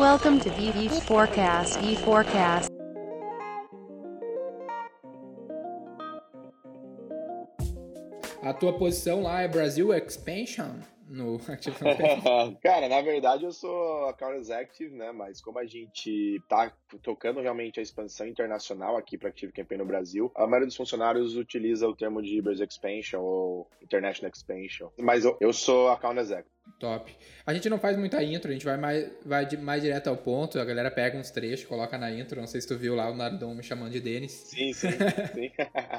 Welcome to VV Forecast. E Forecast. A tua posição lá é Brasil Expansion no Active Campaign? Cara, na verdade eu sou account executive, né? Mas como a gente tá tocando realmente a expansão internacional aqui para Active Campaign no Brasil, a maioria dos funcionários utiliza o termo de Brasil Expansion ou International Expansion. Mas eu, eu sou account executive. Top. A gente não faz muita intro, a gente vai mais, vai mais direto ao ponto. A galera pega uns trechos, coloca na intro. Não sei se tu viu lá o Nardon me chamando de Denis. Sim, sim, sim.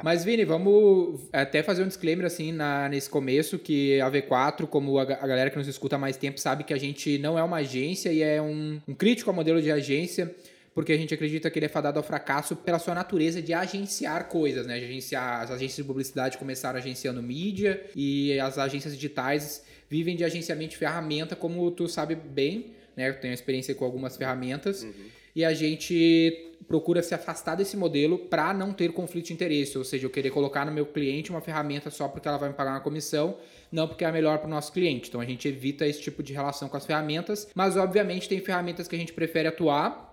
Mas, Vini, vamos até fazer um disclaimer assim na, nesse começo: que a V4, como a, a, galera que nos escuta há mais tempo, sabe que a gente não é uma agência e é um, um crítico ao modelo de agência porque a gente acredita que ele é fadado ao fracasso pela sua natureza de agenciar coisas, né? De agenciar, as agências de publicidade começaram agenciando mídia e as agências digitais vivem de agenciamento de ferramenta, como tu sabe bem, né? Eu tenho experiência com algumas ferramentas. Uhum. E a gente procura se afastar desse modelo para não ter conflito de interesse, ou seja, eu querer colocar no meu cliente uma ferramenta só porque ela vai me pagar uma comissão, não porque é a melhor para o nosso cliente. Então a gente evita esse tipo de relação com as ferramentas, mas obviamente tem ferramentas que a gente prefere atuar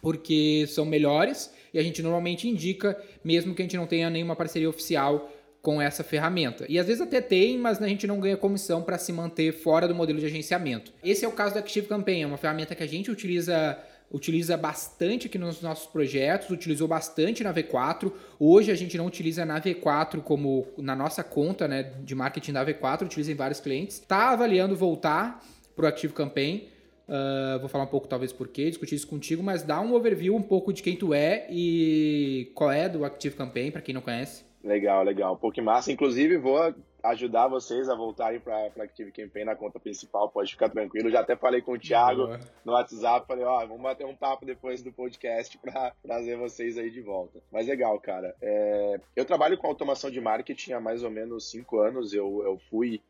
porque são melhores e a gente normalmente indica, mesmo que a gente não tenha nenhuma parceria oficial com essa ferramenta. E às vezes até tem, mas a gente não ganha comissão para se manter fora do modelo de agenciamento. Esse é o caso da Active Campaign, é uma ferramenta que a gente utiliza utiliza bastante aqui nos nossos projetos, utilizou bastante na V4. Hoje a gente não utiliza na V4 como na nossa conta né, de marketing da V4, utiliza em vários clientes. Está avaliando voltar para o Active Campaign. Uh, vou falar um pouco, talvez, por quê, discutir isso contigo, mas dá um overview um pouco de quem tu é e qual é do Active Campaign, para quem não conhece. Legal, legal. Um pouco massa. Inclusive, vou ajudar vocês a voltarem para Active Campaign na conta principal, pode ficar tranquilo. Já até falei com o Thiago Boa. no WhatsApp, falei, ó, vamos bater um papo depois do podcast para trazer vocês aí de volta. Mas legal, cara. É... Eu trabalho com automação de marketing há mais ou menos cinco anos. Eu, eu fui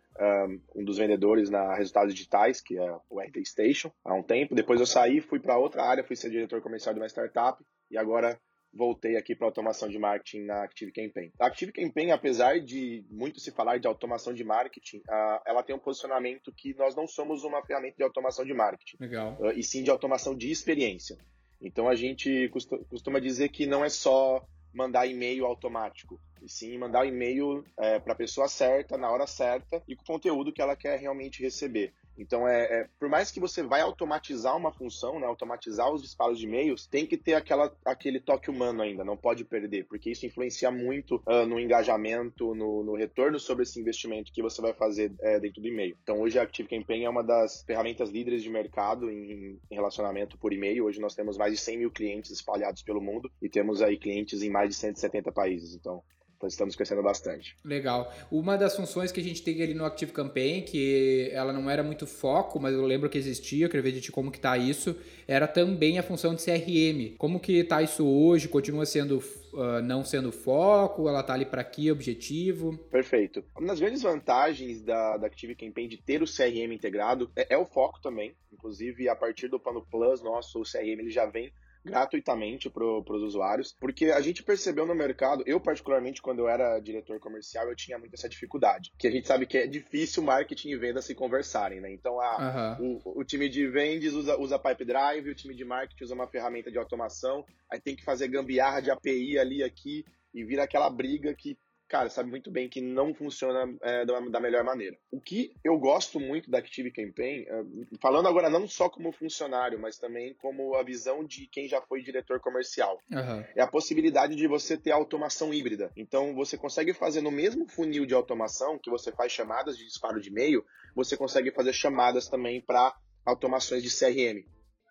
um, dos vendedores na Resultados Digitais, que é o RT Station, há um tempo. Depois eu saí, fui para outra área, fui ser diretor comercial de uma startup e agora voltei aqui para automação de marketing na Active Campaign. A Active Campaign, apesar de muito se falar de automação de marketing, ela tem um posicionamento que nós não somos uma ferramenta de automação de marketing. Legal. Uh, e sim de automação de experiência. Então a gente costuma dizer que não é só mandar e-mail automático, e sim mandar o e-mail é, para a pessoa certa, na hora certa e com o conteúdo que ela quer realmente receber. Então, é, é, por mais que você vai automatizar uma função, né, automatizar os disparos de e-mails, tem que ter aquela, aquele toque humano ainda, não pode perder, porque isso influencia muito uh, no engajamento, no, no, retorno sobre esse investimento que você vai fazer é, dentro do e-mail. Então, hoje a Active Campaign é uma das ferramentas líderes de mercado em, em relacionamento por e-mail. Hoje nós temos mais de 100 mil clientes espalhados pelo mundo e temos aí clientes em mais de 170 países. Então, então estamos crescendo bastante. Legal. Uma das funções que a gente tem ali no Active Campaign, que ela não era muito foco, mas eu lembro que existia, eu queria ver de ti como que tá isso, era também a função de CRM. Como que tá isso hoje? Continua sendo uh, não sendo foco? Ela tá ali para que objetivo? Perfeito. Uma das grandes vantagens da, da Active Campaign de ter o CRM integrado é, é o foco também. Inclusive, a partir do plano Plus nosso, o CRM ele já vem gratuitamente para os usuários, porque a gente percebeu no mercado, eu particularmente quando eu era diretor comercial, eu tinha muito essa dificuldade, que a gente sabe que é difícil marketing e venda se conversarem, né? Então, a, uhum. o, o, time de vendas usa, usa Pipe Drive, o time de marketing usa uma ferramenta de automação, aí tem que fazer gambiarra de API ali, aqui, e vira aquela briga que cara, sabe muito bem que não funciona é, da, melhor maneira. O que eu gosto muito da Active Campaign, é, falando agora não só como funcionário, mas também como a visão de quem já foi diretor comercial, uhum. é a possibilidade de você ter automação híbrida. Então, você consegue fazer no mesmo funil de automação que você faz chamadas de disparo de e-mail, você consegue fazer chamadas também para automações de CRM.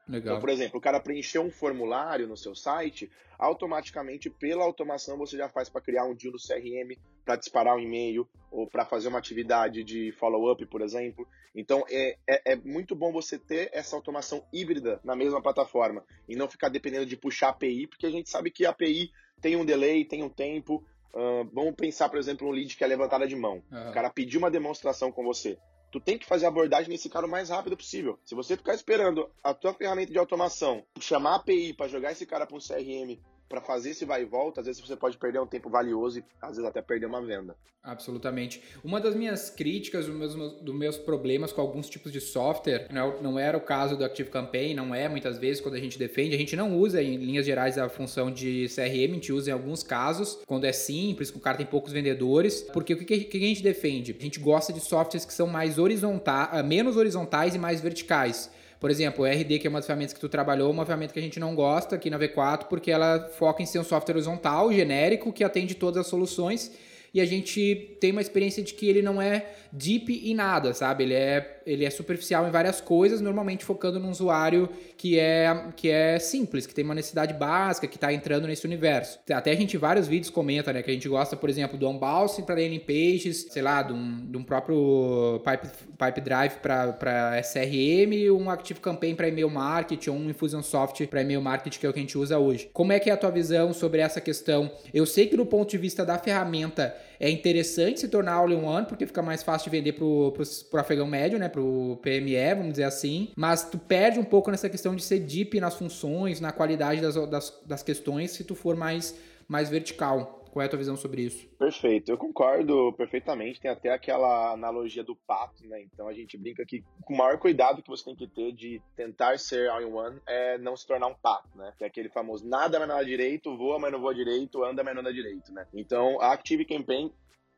Legal. Então, por exemplo, o cara preencheu um formulário no seu site, automaticamente, pela automação, você já faz para criar um deal no CRM, para disparar um e-mail, ou para fazer uma atividade de follow-up, por exemplo. Então, é, é, é, muito bom você ter essa automação híbrida na mesma plataforma e não ficar dependendo de puxar API, porque a gente sabe que a API tem um delay, tem um tempo. Uh, vamos pensar, por exemplo, um lead que é levantada de mão. Uhum. O cara pediu uma demonstração com você tu tem que fazer a abordagem nesse cara o mais rápido possível. Se você ficar esperando a tua ferramenta de automação chamar a API para jogar esse cara para um CRM para fazer esse vai e volta, às vezes você pode perder um tempo valioso e às vezes até perder uma venda. Absolutamente. Uma das minhas críticas, dos meus, dos meus problemas com alguns tipos de software, não, não era o caso do Active Campaign, não é muitas vezes quando a gente defende, a gente não usa em linhas gerais a função de CRM, a gente usa em alguns casos, quando é simples, que o cara tem poucos vendedores, porque o que, que a gente defende? A gente gosta de softwares que são mais horizontais, menos horizontais e mais verticais. Por exemplo, o RD, que é uma das ferramentas que tu trabalhou, uma ferramenta que a gente não gosta aqui na V4, porque ela foca em ser um software horizontal, genérico, que atende todas as soluções. E a gente tem uma experiência de que ele não é deep em nada, sabe? Ele é, ele é superficial em várias coisas, normalmente focando num usuário que é, que é simples, que tem uma necessidade básica, que está entrando nesse universo. Até a gente, vários vídeos, comenta, né? Que a gente gosta, por exemplo, do unbounce para landing pages, sei lá, de um, de um próprio pipe, pipe drive para SRM, um Active Campaign para e-mail marketing, ou um Infusionsoft para e-mail marketing, que é o que a gente usa hoje. Como é que é a tua visão sobre essa questão? Eu sei que do ponto de vista da ferramenta é interessante se tornar all-in-one, porque fica mais fácil de vender pro, pro, pro afegão médio, né? Pro PME, vamos dizer assim. Mas tu perde um pouco nessa questão de ser deep nas funções, na qualidade das, das, das questões, se tu for mais, mais vertical. Qual é a tua visão sobre isso? Perfeito, eu concordo perfeitamente. Tem até aquela analogia do pato, né? Então a gente brinca que o maior cuidado que você tem que ter de tentar ser all-in-one é não se tornar um pato, né? Que é aquele famoso nada, mas não direito, voa, mas não voa direito, anda, mas não anda direito, né? Então a Active Campaign,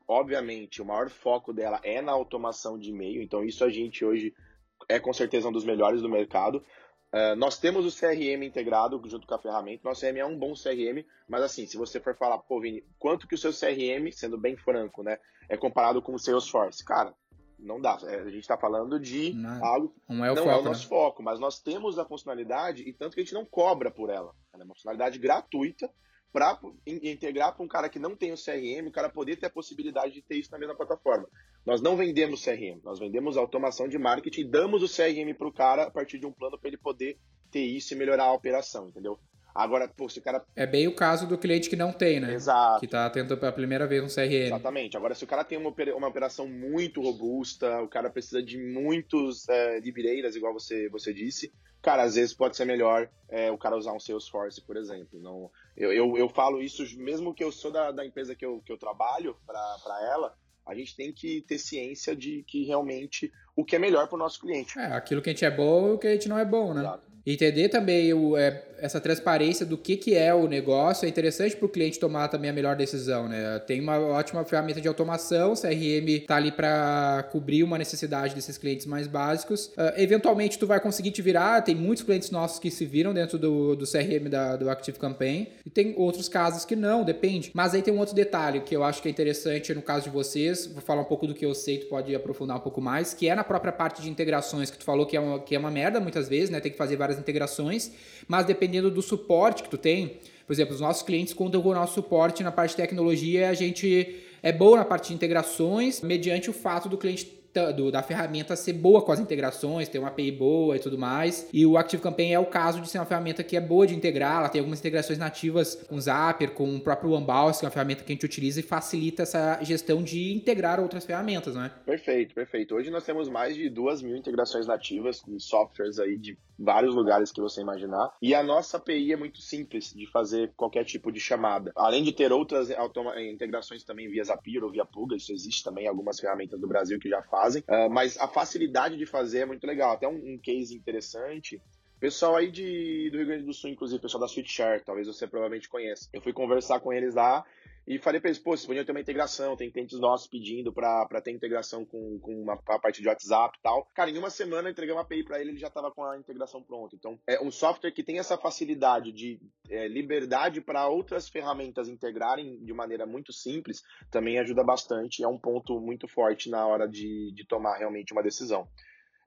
obviamente, o maior foco dela é na automação de e-mail. Então isso a gente hoje é com certeza um dos melhores do mercado. Uh, nós temos o CRM integrado junto com a ferramenta. Nosso CRM é um bom CRM, mas assim, se você for falar, pô, Vini, quanto que o seu CRM, sendo bem franco, né, é comparado com o Salesforce? Cara, não dá. É, a gente está falando de não, algo não é o, não foco, é o nosso né? foco, mas nós temos a funcionalidade e tanto que a gente não cobra por ela. Ela é uma funcionalidade gratuita para integrar para um cara que não tem o CRM, o cara poder ter a possibilidade de ter isso na mesma plataforma. Nós não vendemos CRM, nós vendemos automação de marketing e damos o CRM para o cara a partir de um plano para ele poder ter isso e melhorar a operação, entendeu? Agora, pô, se o cara. É bem o caso do cliente que não tem, né? Exato. Que está tendo pela primeira vez um CRM. Exatamente. Agora, se o cara tem uma, uma operação muito robusta, o cara precisa de muitos é, libreiras, igual você, você disse, cara, às vezes pode ser melhor é, o cara usar um Salesforce, por exemplo. Não, eu, eu, eu falo isso mesmo que eu sou da, da empresa que eu, que eu trabalho para ela, a gente tem que ter ciência de que realmente o que é melhor para o nosso cliente. É, aquilo que a gente é bom e o que a gente não é bom, né? Exato. Entender também o, é, essa transparência do que, que é o negócio é interessante para o cliente tomar também a melhor decisão, né? Tem uma ótima ferramenta de automação, CRM está ali para cobrir uma necessidade desses clientes mais básicos. Uh, eventualmente tu vai conseguir te virar, tem muitos clientes nossos que se viram dentro do, do CRM da, do Active Campaign e tem outros casos que não, depende. Mas aí tem um outro detalhe que eu acho que é interessante no caso de vocês, vou falar um pouco do que eu sei, tu pode aprofundar um pouco mais, que é na própria parte de integrações que tu falou que é uma, que é uma merda muitas vezes, né? Tem que fazer várias integrações, mas dependendo do suporte que tu tem, por exemplo, os nossos clientes contam com o nosso suporte na parte de tecnologia, a gente é bom na parte de integrações, mediante o fato do cliente do, da ferramenta ser boa com as integrações, ter uma API boa e tudo mais. E o Active Campaign é o caso de ser uma ferramenta que é boa de integrar, ela tem algumas integrações nativas com Zapier, com o próprio OneBounce, que é uma ferramenta que a gente utiliza e facilita essa gestão de integrar outras ferramentas, não é? Perfeito, perfeito. Hoje nós temos mais de duas mil integrações nativas com softwares aí de vários lugares que você imaginar. E a nossa API é muito simples de fazer qualquer tipo de chamada. Além de ter outras integrações também via Zapier ou via Pluga, isso existe também algumas ferramentas do Brasil que já fazem. Uh, mas a facilidade de fazer é muito legal. Até um, um case interessante Pessoal aí de, do Rio Grande do Sul, inclusive, pessoal da SweetShare, talvez você provavelmente conheça. Eu fui conversar com eles lá e falei para eles, pô, vocês podiam ter uma integração, tem clientes nossos pedindo para ter integração com, com uma, a parte de WhatsApp e tal. Cara, em uma semana eu entreguei uma API para ele, ele já estava com a integração pronta. Então, é um software que tem essa facilidade de é, liberdade para outras ferramentas integrarem de maneira muito simples, também ajuda bastante. É um ponto muito forte na hora de, de tomar realmente uma decisão.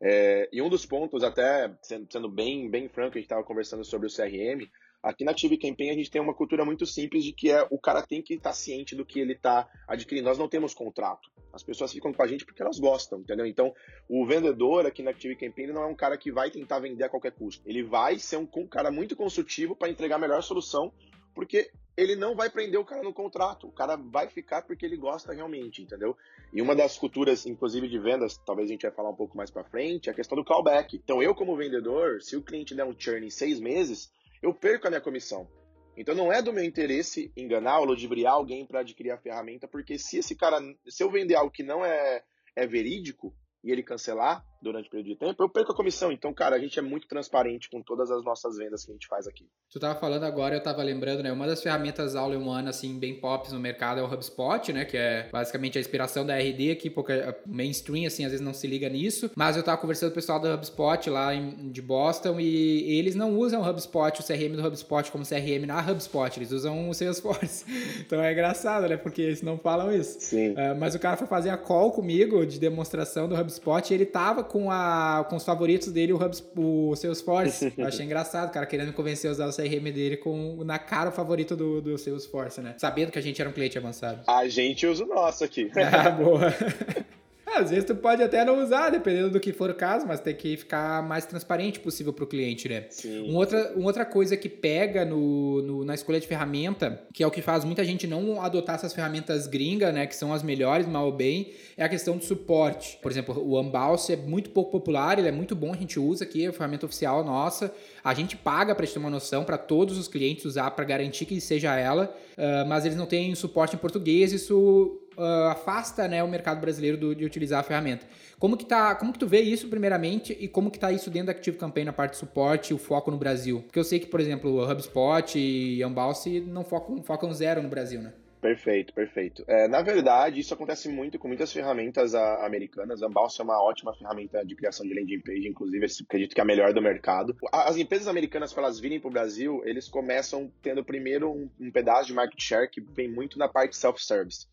É, e um dos pontos, até sendo, bem, bem franco, a gente estava conversando sobre o CRM, Aqui na Active Campaign a gente tem uma cultura muito simples de que é o cara tem que estar tá ciente do que ele está adquirindo. Nós não temos contrato. As pessoas ficam com a gente porque elas gostam, entendeu? Então, o vendedor aqui na Active Campaign não é um cara que vai tentar vender a qualquer custo. Ele vai ser um, um cara muito consultivo para entregar a melhor solução, porque ele não vai prender o cara no contrato. O cara vai ficar porque ele gosta realmente, entendeu? E uma das culturas, inclusive de vendas, talvez a gente vai falar um pouco mais para frente, é a questão do callback. Então, eu como vendedor, se o cliente der um churn em seis meses, eu perco a minha comissão. Então não é do meu interesse enganar ou ludibriar alguém para adquirir a ferramenta, porque se esse cara, se eu vender algo que não é, é verídico e ele cancelar, durante o período de tempo, eu perco a comissão. Então, cara, a gente é muito transparente com todas as nossas vendas que a gente faz aqui. Tu tava falando agora, eu tava lembrando, né? Uma das ferramentas aula humana, assim, bem pops no mercado é o HubSpot, né? Que é basicamente a inspiração da RD aqui, porque mainstream, assim, às vezes não se liga nisso. Mas eu tava conversando com o pessoal do HubSpot lá em, de Boston e eles não usam o HubSpot, o CRM do HubSpot como CRM na HubSpot, eles usam o Salesforce. então é engraçado, né? Porque eles não falam isso. Sim. Uh, mas o cara foi fazer a call comigo de demonstração do HubSpot e ele tava com, a, com os favoritos dele, o, Hubs, o Salesforce. Eu achei engraçado, cara querendo me convencer a usar o CRM dele com na cara o favorito do, do Salesforce, né? Sabendo que a gente era um cliente avançado. A gente usa o nosso aqui. Ah, boa. Às vezes tu pode até não usar, dependendo do que for o caso, mas tem que ficar mais transparente possível para o cliente, né? Sim. Uma outra, uma outra coisa que pega no, no, na escolha de ferramenta, que é o que faz muita gente não adotar essas ferramentas gringas, né? Que são as melhores, mal ou bem, é a questão do suporte. Por exemplo, o Unbounce é muito pouco popular, ele é muito bom, a gente usa aqui, é a ferramenta oficial nossa. A gente paga para ter uma noção para todos os clientes usar para garantir que seja ela, uh, mas eles não têm suporte em português, isso uh, afasta né, o mercado brasileiro do, de utilizar a ferramenta. Como que, tá, como que tu vê isso, primeiramente, e como que tá isso dentro da Active Campaign na parte de suporte e o foco no Brasil? Porque eu sei que, por exemplo, HubSpot e Unbounce não focam, focam zero no Brasil, né? Perfeito, perfeito. É, na verdade, isso acontece muito com muitas ferramentas a, ah, americanas. A Unbounce é uma ótima ferramenta de criação de landing page, inclusive acredito que é a melhor do mercado. As empresas americanas, para elas virem para o Brasil, eles começam tendo primeiro um, um pedaço de market share que vem muito na parte self-service.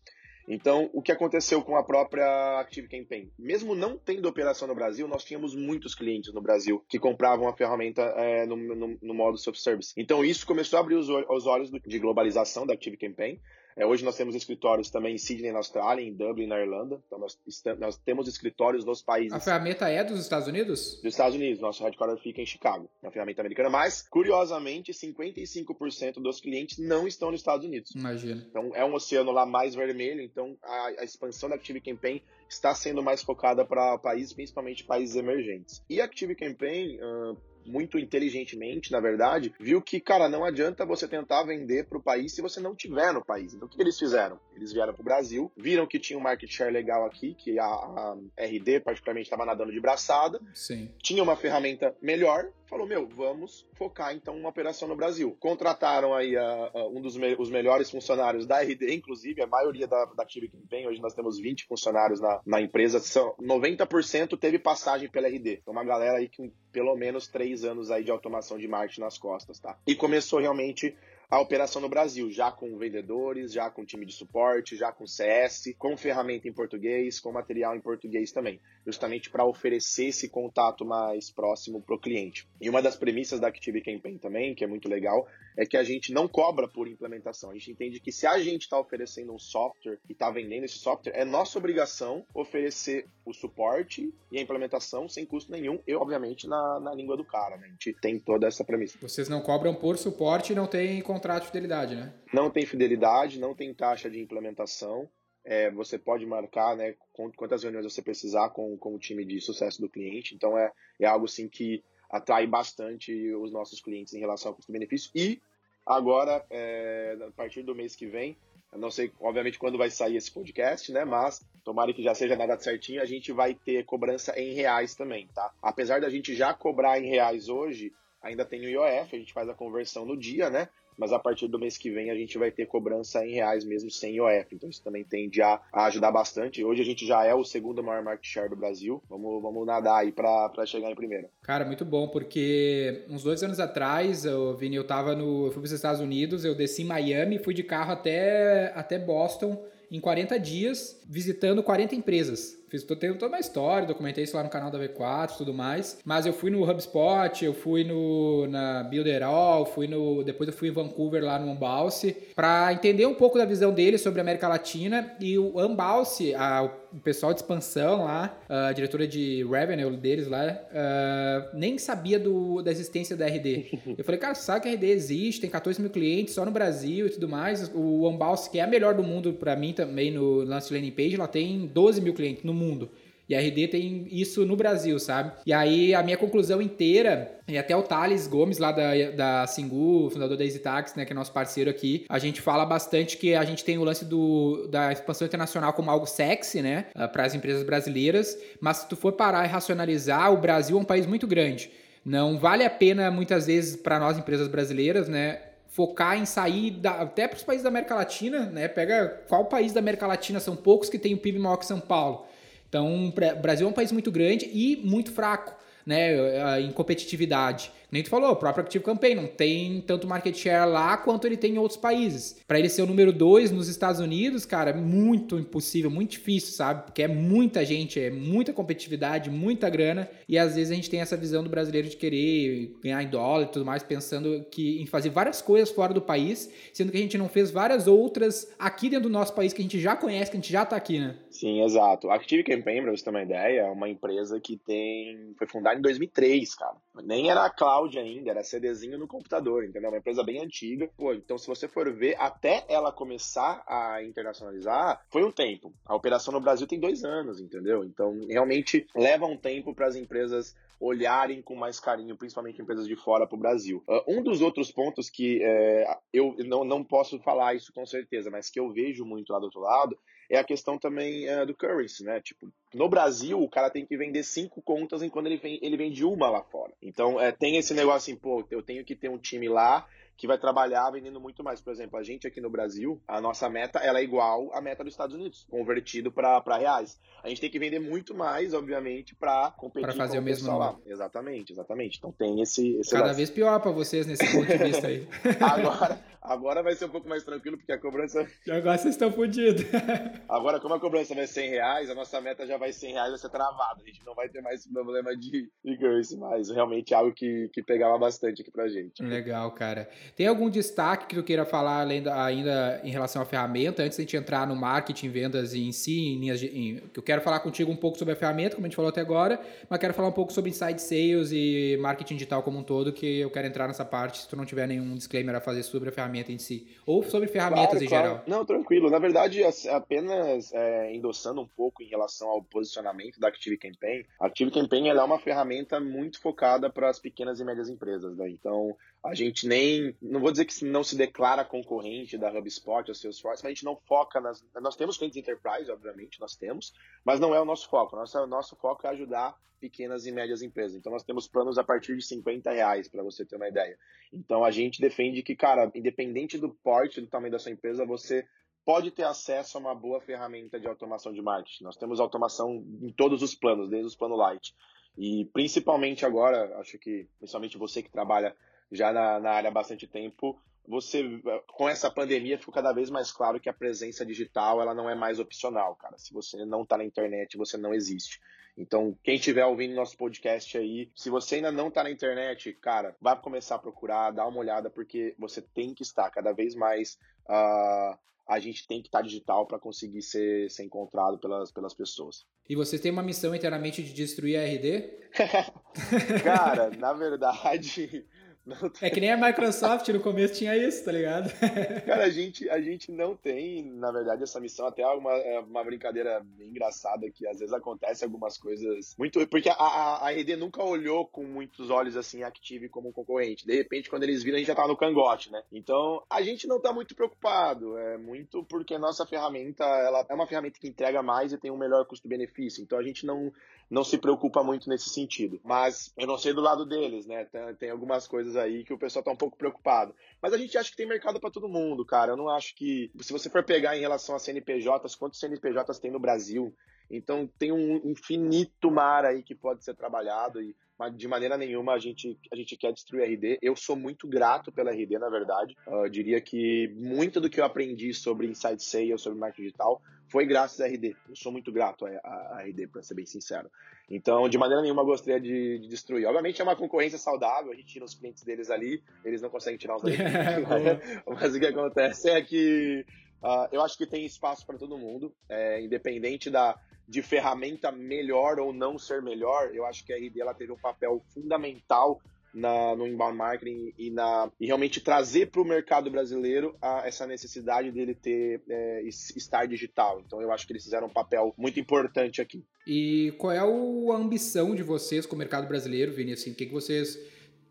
Então, o que aconteceu com a própria Active Campaign? Mesmo não tendo operação no Brasil, nós tínhamos muitos clientes no Brasil que compravam a ferramenta é, no, no, no, modo self-service. Então, isso começou a abrir os, os olhos do, de globalização da Active Campaign. É, hoje nós temos escritórios também em Sydney, na Austrália, em Dublin, na Irlanda. Então nós, estamos, nós temos escritórios nos países. A ferramenta é dos Estados Unidos? Dos Estados Unidos. Nosso headquarter fica em Chicago, na ferramenta americana. Mas, curiosamente, 55% dos clientes não estão nos Estados Unidos. Imagina. Então é um oceano lá mais vermelho. Então a, a expansão da Active Campaign está sendo mais focada para países, principalmente países emergentes. E a Active Campaign, uh, muito inteligentemente, na verdade, viu que, cara, não adianta você tentar vender para o país se você não tiver no país. Então, o que eles fizeram? Eles vieram para o Brasil, viram que tinha um market share legal aqui, que a, a RD, particularmente, estava nadando de braçada. Sim. Tinha uma ferramenta melhor, falou, meu, vamos focar então uma operação no Brasil. Contrataram aí a, a, um dos me os melhores funcionários da RD, inclusive, a maioria da, da Active Campaign, hoje nós temos 20 funcionários na, na empresa, são 90% teve passagem pela RD. Então, uma galera aí com pelo menos três anos aí de automação de marketing nas costas, tá? E começou realmente a operação no Brasil, já com vendedores, já com time de suporte, já com CS, com ferramenta em português, com material em português também, justamente para oferecer esse contato mais próximo para o cliente. E uma das premissas da Active Campaign também, que é muito legal, é que a gente não cobra por implementação. A gente entende que se a gente está oferecendo um software e está vendendo esse software, é nossa obrigação oferecer o suporte e a implementação sem custo nenhum, e obviamente na, na língua do cara. Né? A gente tem toda essa premissa. Vocês não cobram por suporte e não tem de fidelidade, né? Não tem fidelidade, não tem taxa de implementação. É, você pode marcar né, quantas reuniões você precisar com, com o time de sucesso do cliente. Então é, é algo assim que atrai bastante os nossos clientes em relação ao custo-benefício. E agora, é, a partir do mês que vem, eu não sei, obviamente, quando vai sair esse podcast, né? Mas tomara que já seja nada certinho, a gente vai ter cobrança em reais também, tá? Apesar da gente já cobrar em reais hoje, ainda tem o IOF, a gente faz a conversão no dia, né? Mas a partir do mês que vem a gente vai ter cobrança em reais mesmo sem IOF. Então isso também tende a, ajudar bastante. Hoje a gente já é o segundo maior market share do Brasil. Vamos, vamos nadar aí para chegar em primeiro. Cara, muito bom, porque uns dois anos atrás, eu, Vini, eu tava no. Eu fui para os Estados Unidos, eu desci em Miami, fui de carro até, até Boston em 40 dias, visitando 40 empresas. Fiz, tô tendo toda uma história, documentei isso lá no canal da V4 e tudo mais. Mas eu fui no HubSpot, eu fui no, na Builderall, fui no, depois eu fui em Vancouver lá no Unbounce, para entender um pouco da visão deles sobre a América Latina. E o Unbounce, a, o pessoal de expansão lá, a diretora de revenue deles lá, uh, nem sabia do, da existência da RD. Eu falei, cara, sabe que a RD existe, tem 14 mil clientes só no Brasil e tudo mais. O Unbounce, que é a melhor do mundo para mim também no lance landing page, ela tem 12 mil clientes no mundo. E a RD tem isso no Brasil, sabe? E aí a minha conclusão inteira, e até o Thales Gomes, lá da, da Singu, fundador da Easy Tax, né, que é nosso parceiro aqui, a gente fala bastante que a gente tem o lance do, da expansão internacional como algo sexy, né, ah, para as empresas brasileiras, mas se tu for parar e racionalizar, o Brasil é um país muito grande. Não vale a pena, muitas vezes, para nós, empresas brasileiras, né, focar em sair da, até para os países da América Latina, né? Pega qual país da América Latina são poucos que tem o PIB maior que São Paulo. Então, o Brasil é um país muito grande e muito fraco né, em competitividade. Nem tu falou, o próprio Active Campaign não tem tanto market share lá quanto ele tem em outros países. Para ele ser o número dois nos Estados Unidos, cara, é muito impossível, muito difícil, sabe? Porque é muita gente, é muita competitividade, muita grana, e às vezes a gente tem essa visão do brasileiro de querer ganhar em dólar e tudo mais, pensando que em fazer várias coisas fora do país, sendo que a gente não fez várias outras aqui dentro do nosso país que a gente já conhece, que a gente já tá aqui, né? Sim, exato. A Active Campaign, pra você ter uma ideia, é uma empresa que tem foi fundada em 2003, cara. Nem era cloud ainda, era CDzinho no computador, entendeu? Uma empresa bem antiga. Pô, então se você for ver, até ela começar a internacionalizar, foi um tempo. A operação no Brasil tem dois anos, entendeu? Então realmente leva um tempo para as empresas olharem com mais carinho, principalmente empresas de fora para o Brasil. Uh, um dos outros pontos que é, eu não, não posso falar isso com certeza, mas que eu vejo muito lá do outro lado, é a questão também uh, do currency, né? Tipo, no Brasil, o cara tem que vender cinco contas enquanto ele, vem, ele vende uma lá fora. Então, é, tem esse negócio assim, pô, eu tenho que ter um time lá que vai trabalhar vendendo muito mais. Por exemplo, a gente aqui no Brasil, a nossa meta ela é igual à meta dos Estados Unidos, convertido para reais. A gente tem que vender muito mais, obviamente, para competir pra fazer o, o mesmo lá. Exatamente, exatamente. Então tem esse. esse Cada vez pior para vocês nesse ponto de vista aí. agora, agora vai ser um pouco mais tranquilo, porque a cobrança. Agora vocês estão fodidos. agora, como a cobrança vai ser 100 reais, a nossa meta já vai 100 reais, vai ser travada. A gente não vai ter mais problema de, de curse, mas realmente é algo que, que pegava bastante aqui pra gente. Legal, cara. Tem algum destaque que tu queira falar ainda em relação à ferramenta, antes de a gente entrar no marketing, vendas em si, em linhas de, em, eu quero falar contigo um pouco sobre a ferramenta, como a gente falou até agora, mas quero falar um pouco sobre inside sales e marketing digital como um todo, que eu quero entrar nessa parte, se tu não tiver nenhum disclaimer a fazer sobre a ferramenta em si, ou sobre ferramentas claro, em claro. geral. Não, tranquilo. Na verdade, apenas é, endossando um pouco em relação ao posicionamento da Active Campaign, a Active Campaign é uma ferramenta muito focada para as pequenas e médias empresas, né? Então, a gente nem, não vou dizer que não se declara concorrente da HubSpot ou Salesforce, mas a gente não foca nas. Nós temos clientes enterprise, obviamente, nós temos, mas não é o nosso foco. Nosso, nosso foco é ajudar pequenas e médias empresas. Então nós temos planos a partir de 50 reais, para você ter uma ideia. Então a gente defende que, cara, independente do porte, do tamanho da sua empresa, você pode ter acesso a uma boa ferramenta de automação de marketing. Nós temos automação em todos os planos, desde os planos light. E principalmente agora, acho que, principalmente você que trabalha já na, na área há bastante tempo, você com essa pandemia ficou cada vez mais claro que a presença digital ela não é mais opcional, cara. Se você não está na internet, você não existe. Então, quem estiver ouvindo nosso podcast aí, se você ainda não está na internet, cara, vai começar a procurar, dá uma olhada, porque você tem que estar cada vez mais. Uh, a gente tem que estar digital para conseguir ser, ser encontrado pelas, pelas pessoas. E vocês têm uma missão internamente de destruir a RD? cara, na verdade. É que nem a Microsoft no começo tinha isso, tá ligado? Cara, a gente, a gente não tem, na verdade, essa missão. Até uma, é uma brincadeira engraçada que às vezes acontece algumas coisas muito. Porque a, a, a RD nunca olhou com muitos olhos assim Active como um concorrente. De repente, quando eles viram, a gente já tava no cangote, né? Então, a gente não tá muito preocupado. É muito porque a nossa ferramenta ela é uma ferramenta que entrega mais e tem um melhor custo-benefício. Então, a gente não, não se preocupa muito nesse sentido. Mas eu não sei do lado deles, né? Tem, tem algumas coisas aí que o pessoal tá um pouco preocupado. Mas a gente acha que tem mercado para todo mundo, cara. Eu não acho que. Se você for pegar em relação a CNPJs, quantos CNPJs tem no Brasil? Então tem um infinito mar aí que pode ser trabalhado e de maneira nenhuma a gente, a gente quer destruir a RD. Eu sou muito grato pela RD, na verdade. Uh, eu diria que muito do que eu aprendi sobre Inside Sales, sobre marketing digital, foi graças à RD. Eu sou muito grato à, RD, para ser bem sincero. Então, de maneira nenhuma, gostaria de, de, destruir. Obviamente, é uma concorrência saudável, a gente tira os clientes deles ali, eles não conseguem tirar os daqui. Mas o que acontece é que uh, eu acho que tem espaço para todo mundo, é, independente da, de ferramenta melhor ou não ser melhor, eu acho que a RD ela teve um papel fundamental na, no inbound marketing e, na, e realmente trazer para o mercado brasileiro a, essa necessidade dele ter é, estar digital. Então eu acho que eles fizeram um papel muito importante aqui. E qual é a ambição de vocês com o mercado brasileiro, Vini? Assim, o que, que vocês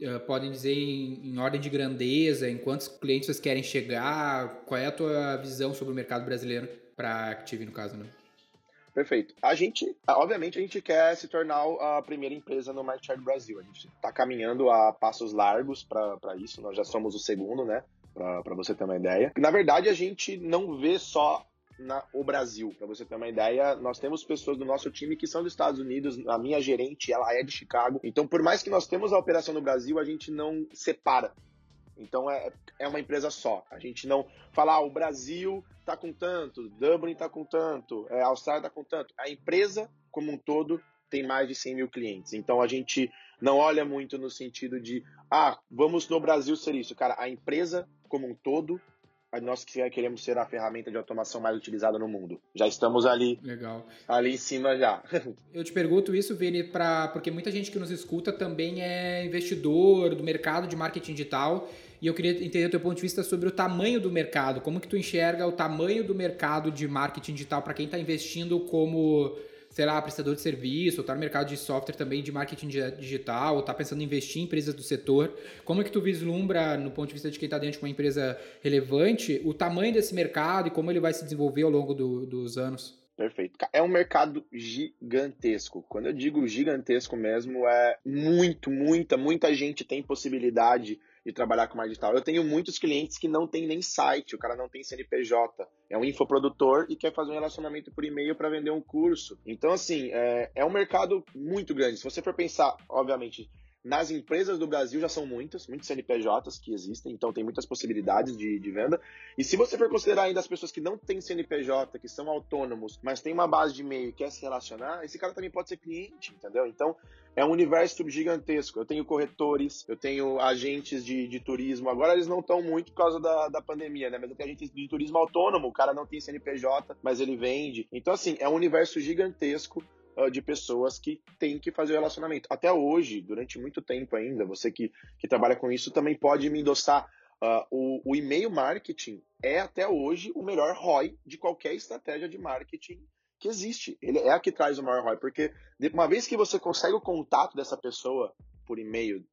uh, podem dizer em, em, ordem de grandeza? Em quantos clientes vocês querem chegar? Qual é a tua visão sobre o mercado brasileiro para Active, no caso, né? Perfeito. A gente, obviamente, a gente quer se tornar a primeira empresa no market share do Brasil. A gente está caminhando a passos largos para isso. Nós já somos o segundo, né? Para você ter uma ideia. Na verdade, a gente não vê só na, o Brasil. Para você ter uma ideia, nós temos pessoas do nosso time que são dos Estados Unidos. A minha gerente, ela é de Chicago. Então, por mais que nós temos a operação no Brasil, a gente não separa. Então, é, é uma empresa só. A gente não fala, ah, o Brasil está com tanto, Dublin está com tanto, é, Austrália está com tanto. A empresa, como um todo, tem mais de 100 mil clientes. Então a gente não olha muito no sentido de, ah, vamos no Brasil ser isso. Cara, a empresa como um todo, nós queremos ser a ferramenta de automação mais utilizada no mundo. Já estamos ali. Legal. Ali em cima já. Eu te pergunto isso, Vini, pra, porque muita gente que nos escuta também é investidor do mercado de marketing digital e eu queria entender o teu ponto de vista sobre o tamanho do mercado. Como que tu enxerga o tamanho do mercado de marketing digital para quem está investindo como, sei lá, prestador de serviço, ou está no mercado de software também de marketing digital, ou está pensando em investir em empresas do setor. Como é que tu vislumbra, no ponto de vista de quem está dentro de uma empresa relevante, o tamanho desse mercado e como ele vai se desenvolver ao longo do, dos anos? Perfeito. É um mercado gigantesco. Quando eu digo gigantesco mesmo, é muito, muita, muita gente tem possibilidade de trabalhar com marketing digital. Eu tenho muitos clientes que não tem nem site, o cara não tem CNPJ, é um infoprodutor e quer fazer um relacionamento por e-mail para vender um curso. Então, assim, é, é um mercado muito grande. Se você for pensar, obviamente, nas empresas do Brasil já são muitas, muitos CNPJs que existem, então tem muitas possibilidades de, de, venda. E se você for considerar ainda as pessoas que não têm CNPJ, que são autônomos, mas tem uma base de e-mail e quer se relacionar, esse cara também pode ser cliente, entendeu? Então é um universo gigantesco. Eu tenho corretores, eu tenho agentes de, de turismo. Agora eles não estão muito por causa da, da pandemia, né? Mas eu tenho agentes de turismo autônomo, o cara não tem CNPJ, mas ele vende. Então, assim, é um universo gigantesco uh, de pessoas que têm que fazer o relacionamento. Até hoje, durante muito tempo ainda, você que, que trabalha com isso também pode me endossar. Uh, o, o e-mail marketing é até hoje o melhor ROI de qualquer estratégia de marketing que existe. Ele é a que traz o maior ROI, porque uma vez que você consegue o contato dessa pessoa por e-mail,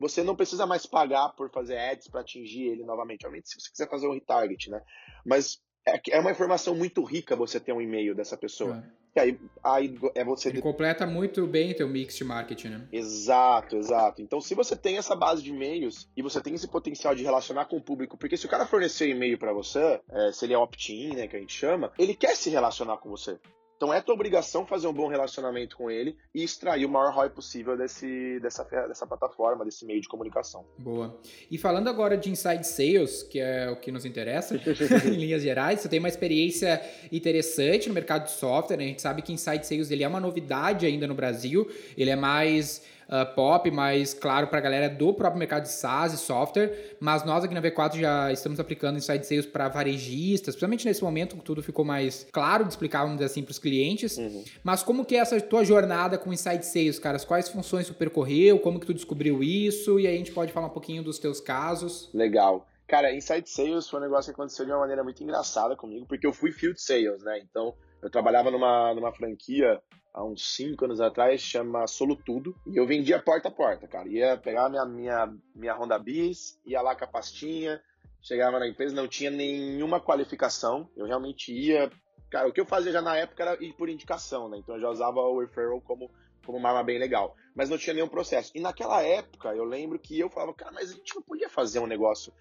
você não precisa mais pagar por fazer ads para atingir ele novamente. Obviamente, se você quiser fazer um retarget, né? Mas é, é uma informação muito rica você ter um e-mail dessa pessoa. É. E aí, aí é você. Ele completa muito bem teu mix de marketing, né? Exato, exato. Então, se você tem essa base de e-mails e você tem esse potencial de relacionar com o público, porque se o cara fornecer e-mail para você, é, se ele é opt-in, né, que a gente chama, ele quer se relacionar com você. Então é tua obrigação fazer um bom relacionamento com ele e extrair o maior ROI possível desse, dessa, dessa plataforma, desse meio de comunicação. Boa. E falando agora de inside sales, que é o que nos interessa, em linhas gerais, você tem uma experiência interessante no mercado de software, né? A gente sabe que inside sales ele é uma novidade ainda no Brasil, ele é mais uh, pop, mais claro para a galera do próprio mercado de SaaS e software, mas nós aqui na V4 já estamos aplicando Inside Sales para varejistas, principalmente nesse momento que tudo ficou mais claro de explicar, vamos dizer assim, para os clientes. Uhum. Mas como que é essa tua jornada com Inside Sales, caras? Quais funções tu percorreu? Como que tu descobriu isso? E aí a gente pode falar um pouquinho dos teus casos. Legal. Cara, Inside Sales foi um negócio que aconteceu de uma maneira muito engraçada comigo, porque eu fui Field Sales, né? Então, eu trabalhava numa, numa franquia há uns 5 anos atrás, chama Solutudo. E eu vendia porta a porta, cara. Ia pegar minha, minha, minha Honda Bis, ia lá com a pastinha, chegava na empresa, não tinha nenhuma qualificação. Eu realmente ia. Cara, o que eu fazia já na época era ir por indicação, né? Então eu já usava o referral como, como uma arma bem legal. Mas não tinha nenhum processo. E naquela época, eu lembro que eu falava, cara, mas a gente não podia fazer um negócio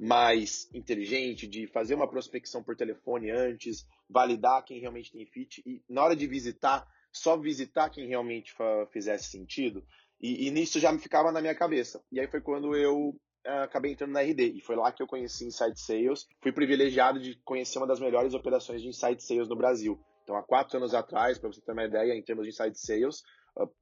mais inteligente, de fazer uma prospecção por telefone antes, validar quem realmente tem fit e na hora de visitar só visitar quem realmente fizesse sentido. E, e, nisso já me ficava na minha cabeça. E aí foi quando eu uh, acabei entrando na RD. E foi lá que eu conheci Inside Sales. Fui privilegiado de conhecer uma das melhores operações de Inside Sales no Brasil. Então, há quatro anos atrás, para você ter uma ideia, em termos de Inside Sales,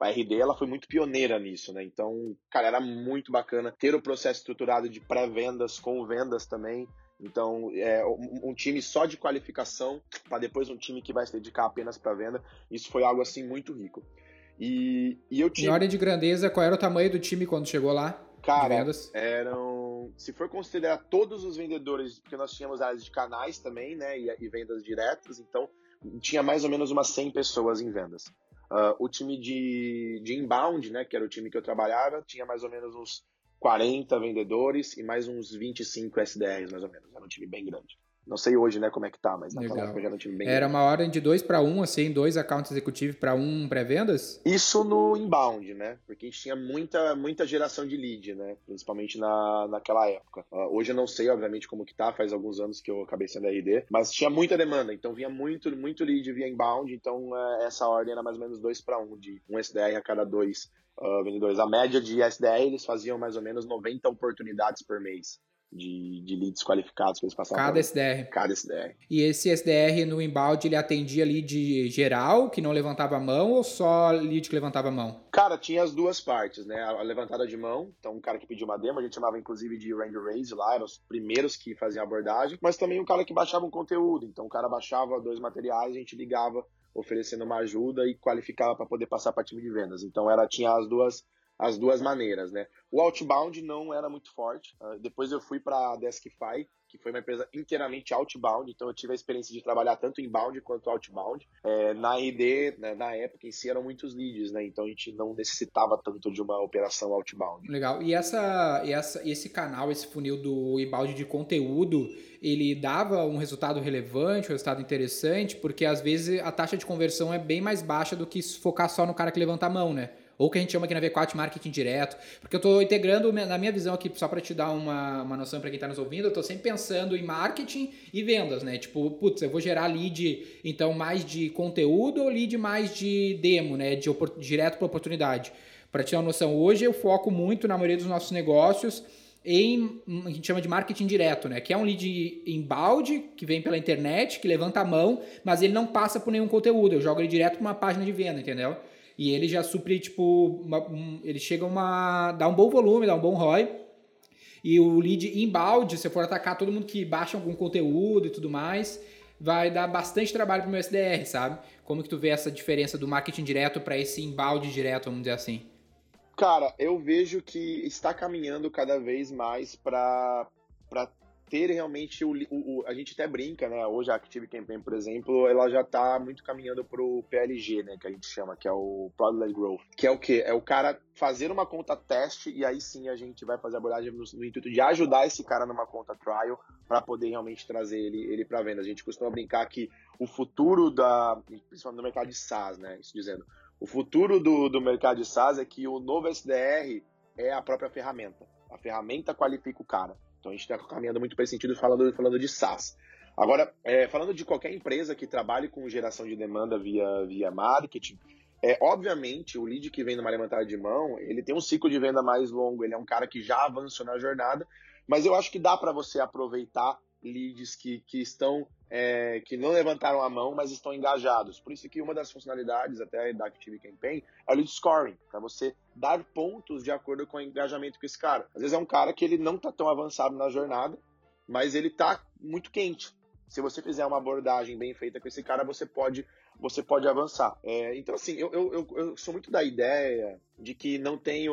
a RD ela foi muito pioneira nisso, né? Então, cara, era muito bacana ter o processo estruturado de pré-vendas com vendas também. Então, é, um, um time só de qualificação para depois um time que vai se dedicar apenas para venda, isso foi algo assim muito rico. E, e eu tinha. Em ordem de grandeza, qual era o tamanho do time quando chegou lá? Cara, eram. Se for considerar todos os vendedores, porque nós tínhamos áreas de canais também, né? E, e vendas diretas, então tinha mais ou menos umas 100 pessoas em vendas. Uh, o time de, de inbound, né? Que era o time que eu trabalhava, tinha mais ou menos uns 40 vendedores e mais uns 25 SDRs, mais ou menos. Era um time bem grande. Não sei hoje, né, como é que tá, mas naquela época já era um time bem Era grande. uma ordem de 2 para 1, assim, dois account executive para um pré-vendas? Isso no inbound, né? Porque a gente tinha muita, muita geração de lead, né? Principalmente na, naquela época. Uh, hoje eu não sei, obviamente, como que tá, faz alguns anos que eu acabei sendo RD, mas tinha muita demanda, então vinha muito, muito lead via inbound, então uh, essa ordem era mais ou menos 2 para 1, de um SDR a cada dois uh, vendedores. A média de SDR, eles faziam mais ou menos 90 oportunidades por mês de, de leads qualificados que eles passavam. Cada SDR. Cada SDR. E esse SDR no embalde, ele atendia lead geral, que não levantava a mão, ou só lead que levantava a mão? Cara, tinha as duas partes, né? A levantada de mão, então um cara que pediu uma demo, a gente chamava inclusive de Ranger Raise lá, eram os primeiros que faziam a abordagem, mas também um cara que baixava um conteúdo, então o cara baixava dois materiais, a gente ligava oferecendo uma ajuda e qualificava para poder passar para time de vendas. Então era tinha as duas as duas maneiras, né? O outbound não era muito forte. Uh, depois eu fui para a Deskify, que foi uma empresa inteiramente outbound, então eu tive a experiência de trabalhar tanto inbound quanto outbound. É, na RD, né, na época em si, eram muitos leads, né? Então a gente não necessitava tanto de uma operação outbound. Legal. E essa, essa, esse canal, esse funil do inbound de conteúdo, ele dava um resultado relevante, um resultado interessante, porque às vezes a taxa de conversão é bem mais baixa do que focar só no cara que levanta a mão, né? Ou que a gente chama aqui na V4 marketing direto, porque eu estou integrando, na minha visão aqui, só para te dar uma, uma noção para quem está nos ouvindo, eu estou sempre pensando em marketing e vendas, né? Tipo, putz, eu vou gerar lead, então, mais de conteúdo ou lead mais de demo, né? De direto para oportunidade. Para te dar uma noção, hoje eu foco muito na maioria dos nossos negócios em a gente chama de marketing direto, né? Que é um lead embalde que vem pela internet, que levanta a mão, mas ele não passa por nenhum conteúdo. Eu jogo ele direto para uma página de venda, entendeu? E ele já supre, tipo, uma, um, ele chega uma. dá um bom volume, dá um bom ROI. E o lead inbound, se você for atacar todo mundo que baixa algum conteúdo e tudo mais, vai dar bastante trabalho pro meu SDR, sabe? Como que tu vê essa diferença do marketing direto para esse inbound direto, vamos dizer assim? Cara, eu vejo que está caminhando cada vez mais para ter realmente o, o, a gente até brinca, né? Hoje a Active Campaign, por exemplo, ela já está muito caminhando para o PLG, né? Que a gente chama, que é o Product Growth. Que é o quê? É o cara fazer uma conta teste e aí sim a gente vai fazer a abordagem no, no intuito de ajudar esse cara numa conta trial para poder realmente trazer ele, ele para venda. A gente costuma brincar que o futuro da, principalmente no mercado de SaaS, né? Isso dizendo, o futuro do, do mercado de SaaS é que o novo SDR é a própria ferramenta. A ferramenta qualifica o cara. Então a gente está caminhando muito para esse sentido falando, falando de SaaS. Agora, é, falando de qualquer empresa que trabalhe com geração de demanda via, via marketing, é, obviamente, o lead que vem numa levantada de mão, ele tem um ciclo de venda mais longo, ele é um cara que já avançou na jornada, mas eu acho que dá para você aproveitar leads que, que estão é, que não levantaram a mão, mas estão engajados. Por isso que uma das funcionalidades até da Active Campaign é o lead scoring, para você dar pontos de acordo com o engajamento com esse cara. Às vezes é um cara que ele não está tão avançado na jornada, mas ele está muito quente. Se você fizer uma abordagem bem feita com esse cara, você pode você pode avançar. É, então, assim, eu, eu, eu, sou muito da ideia de que não tem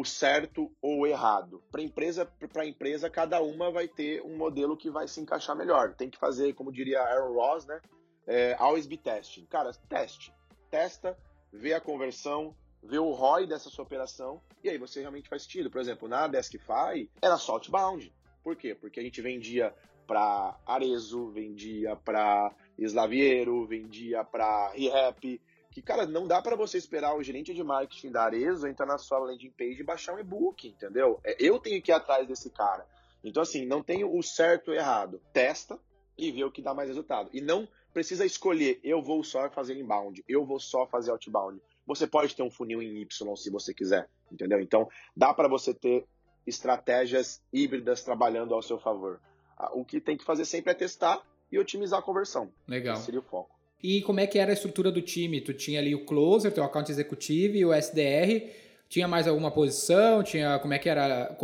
o, certo ou o errado. Para empresa, para empresa, cada uma vai ter um modelo que vai se encaixar melhor. Tem que fazer, como diria Aaron Ross, né? É, always be testing. Cara, teste. Testa, vê a conversão, vê o ROI dessa sua operação e aí você realmente faz sentido. Por exemplo, na Deskify era só outbound. Por quê? Porque a gente vendia para Arezo, vendia para Slaviero, vendia para ReHap, que, cara, não dá para você esperar o gerente de marketing da Arezo entrar na sua landing page e baixar um e-book, entendeu? É, eu tenho que ir atrás desse cara. Então, assim, não tem o certo ou errado. Testa e vê o que dá mais resultado. E não precisa escolher, eu vou só fazer inbound, eu vou só fazer outbound. Você pode ter um funil em Y se você quiser, entendeu? Então, dá para você ter estratégias híbridas trabalhando ao seu favor. Ah, o que tem que fazer sempre é testar e otimizar a conversão. Legal. Esse seria o foco. E como é que era a estrutura do time? Tu tinha ali o closer, teu account executivo e o SDR. Tinha mais alguma posição? Tinha como é que era?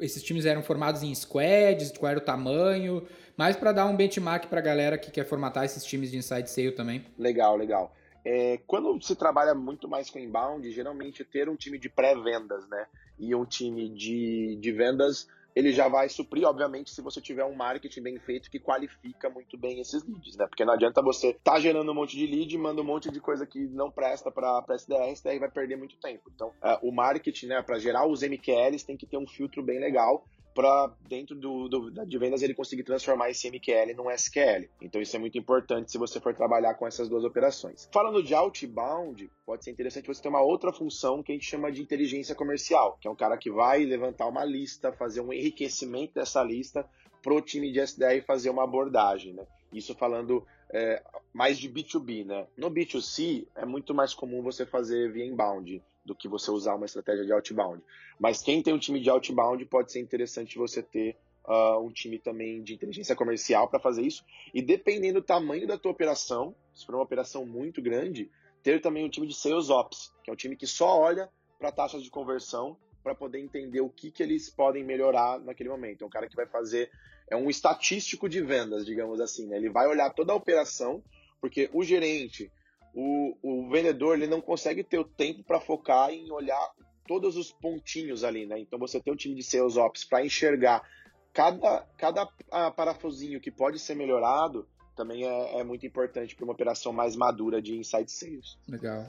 Esses times eram formados em squads? Qual era o tamanho? Mais para dar um benchmark para a galera que quer formatar esses times de inside sale também. Legal, legal. É, quando se trabalha muito mais com inbound, geralmente ter um time de pré-vendas, né? E um time de, de vendas, ele já vai suprir, obviamente, se você tiver um marketing bem feito que qualifica muito bem esses leads, né? Porque não adianta você tá gerando um monte de lead, manda um monte de coisa que não presta para SDR, SDR vai perder muito tempo. Então, uh, o marketing, né, para gerar os MQLs, tem que ter um filtro bem legal para dentro do, do, de vendas ele conseguir transformar esse MQL num SQL. Então isso é muito importante se você for trabalhar com essas duas operações. Falando de outbound, pode ser interessante você ter uma outra função que a gente chama de inteligência comercial, que é um cara que vai levantar uma lista, fazer um enriquecimento dessa lista para o time de SDR fazer uma abordagem, né? Isso falando é, mais de B2B, né? No B2C é muito mais comum você fazer via inbound do que você usar uma estratégia de outbound. Mas quem tem um time de outbound pode ser interessante você ter uh, um time também de inteligência comercial para fazer isso. E dependendo do tamanho da tua operação, se for uma operação muito grande, ter também um time de sales ops, que é um time que só olha para taxas de conversão para poder entender o que, que eles podem melhorar naquele momento. É um cara que vai fazer, é um estatístico de vendas, digamos assim. Né? Ele vai olhar toda a operação, porque o gerente, o, o vendedor ele não consegue ter o tempo para focar em olhar todos os pontinhos ali, né? Então você tem um time de sales ops para enxergar cada, cada ah, parafusinho que pode ser melhorado também é, é muito importante para uma operação mais madura de inside sales. Legal.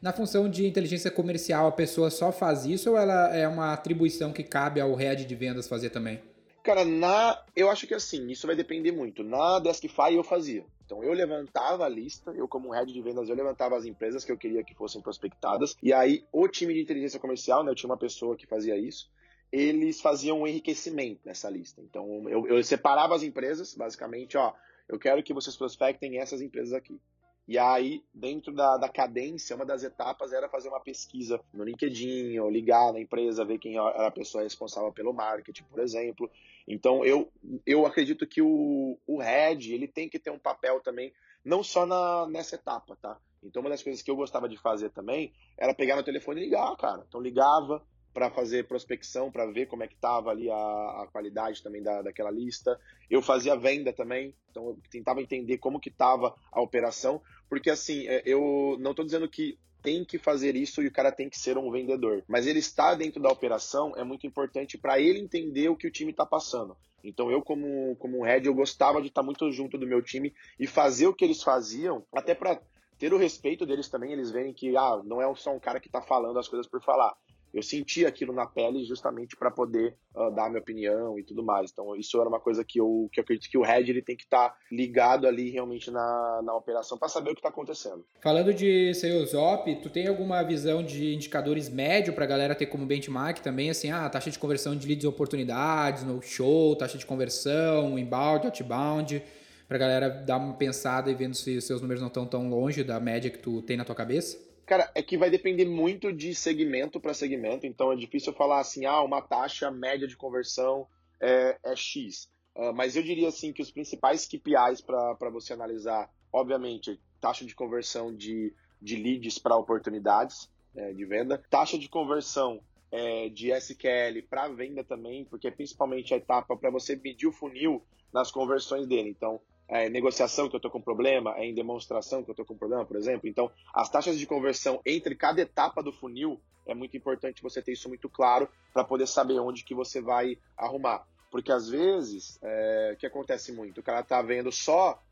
Na função de inteligência comercial, a pessoa só faz isso ou ela é uma atribuição que cabe ao head de vendas fazer também? Cara, na. Eu acho que assim, isso vai depender muito. Na Deskify eu fazia. Então eu levantava a lista, eu como head de vendas, eu levantava as empresas que eu queria que fossem prospectadas. E aí o time de inteligência comercial, né, eu tinha uma pessoa que fazia isso, eles faziam um enriquecimento nessa lista. Então eu, eu separava as empresas, basicamente, ó, eu quero que vocês prospectem essas empresas aqui. E aí, dentro da, da cadência, uma das etapas era fazer uma pesquisa no LinkedIn, ou ligar na empresa, ver quem era a pessoa responsável pelo marketing, por exemplo. Então, eu, eu acredito que o, o head, ele tem que ter um papel também, não só na, nessa etapa, tá? Então, uma das coisas que eu gostava de fazer também era pegar no telefone e ligar, cara. Então, ligava, para fazer prospecção, para ver como é que estava ali a, a, qualidade também da, daquela lista. Eu fazia venda também, então eu tentava entender como que estava a operação, porque assim, é, eu não estou dizendo que tem que fazer isso e o cara tem que ser um vendedor, mas ele está dentro da operação é muito importante para ele entender o que o time está passando. Então eu como como head eu gostava de estar tá muito junto do meu time e fazer o que eles faziam, até para ter o respeito deles também, eles verem que ah, não é só um cara que está falando as coisas por falar eu senti aquilo na pele justamente para poder uh, dar minha opinião e tudo mais. Então, isso era uma coisa que eu, que eu acredito que o Red ele tem que estar tá ligado ali realmente na, na operação para saber o que está acontecendo. Falando de sales op, tu tem alguma visão de indicadores médio para a galera ter como benchmark também, assim, ah, taxa de conversão de leads e oportunidades, no show, taxa de conversão, inbound, outbound, para a galera dar uma pensada e vendo se seus números não estão tão longe da média que tu tem na tua cabeça? Cara, é que vai depender muito de segmento para segmento, então é difícil falar assim, ah, uma taxa média de conversão é, é X. Uh, mas eu diria assim que os principais KPIs para você analisar, obviamente, taxa de conversão de, de leads para oportunidades é, de venda, taxa de conversão é, de SQL para venda também, porque é principalmente a etapa para você medir o funil nas conversões dele. Então, é, negociação que eu estou com problema, é em demonstração que eu estou com problema, por exemplo. Então, as taxas de conversão entre cada etapa do funil é muito importante você ter isso muito claro para poder saber onde que você vai arrumar. Porque às vezes, é, o que acontece muito? O cara está vendo só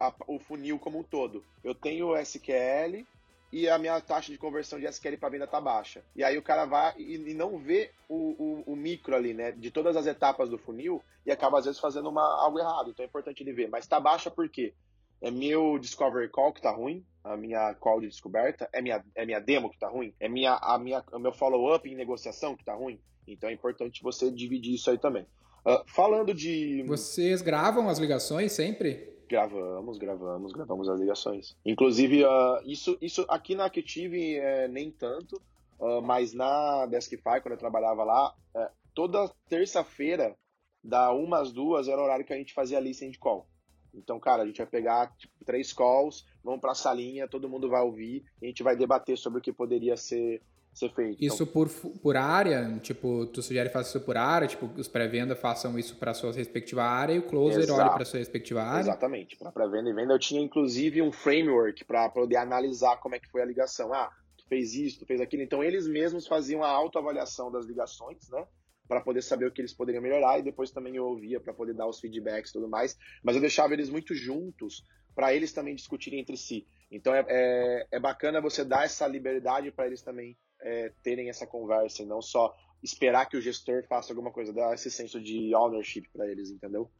a, o funil como um todo. Eu tenho SQL, e a minha taxa de conversão de SQL para venda tá baixa. E aí o cara vai e, não vê o, o, o, micro ali, né, de todas as etapas do funil e acaba às vezes fazendo uma, algo errado. Então é importante ele ver. Mas tá baixa por quê? É meu discovery call que tá ruim, a minha call de descoberta, é minha, é minha demo que tá ruim, é minha, a minha, o meu follow-up em negociação que tá ruim. Então é importante você dividir isso aí também. Uh, falando de. Vocês gravam as ligações sempre? Gravamos, gravamos, gravamos as ligações. Inclusive, uh, isso, isso aqui na Active é, nem tanto, uh, mas na Deskify, quando eu trabalhava lá, uh, toda terça-feira, da uma às duas, era o horário que a gente fazia listening de call. Então, cara, a gente vai pegar tipo, três calls, vamos para a salinha, todo mundo vai ouvir, a gente vai debater sobre o que poderia ser ser feito. Isso então, por, por área? Tipo, tu sugere fazer isso por área? Tipo, os pré-venda façam isso para sua respectiva área e o closer Exato. olha para sua respectiva área? Exatamente. Para pré-venda e venda eu tinha inclusive um framework para poder analisar como é que foi a ligação. Ah, tu fez isso, tu fez aquilo. Então eles mesmos faziam a autoavaliação das ligações, né? para poder saber o que eles poderiam melhorar e depois também eu ouvia para poder dar os feedbacks e tudo mais. Mas eu deixava eles muito juntos para eles também discutirem entre si. Então é, é, é bacana você dar essa liberdade para eles também é, terem essa conversa e não só esperar que o gestor faça alguma coisa, dar esse senso de ownership para eles, entendeu?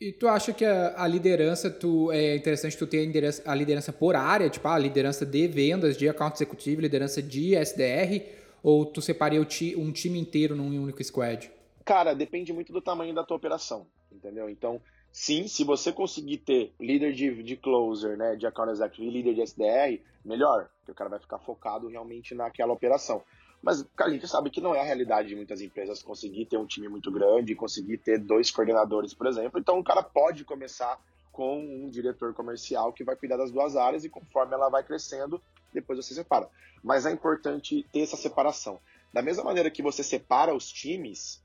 E tu acha que a, a, liderança, tu, é interessante tu ter a liderança, a liderança por área, tipo a liderança de vendas, de account executivo, liderança de SDR, ou tu separia ti, um time inteiro num único squad? Cara, depende muito do tamanho da tua operação, entendeu? Então, sim, se você conseguir ter líder de, de closer, né, de account executive e líder de SDR, melhor, porque o cara vai ficar focado realmente naquela operação. Mas a gente sabe que não é a realidade de muitas empresas conseguir ter um time muito grande, conseguir ter dois coordenadores, por exemplo. Então o cara pode começar com um diretor comercial que vai cuidar das duas áreas e conforme ela vai crescendo, depois você separa. Mas é importante ter essa separação. Da mesma maneira que você separa os times,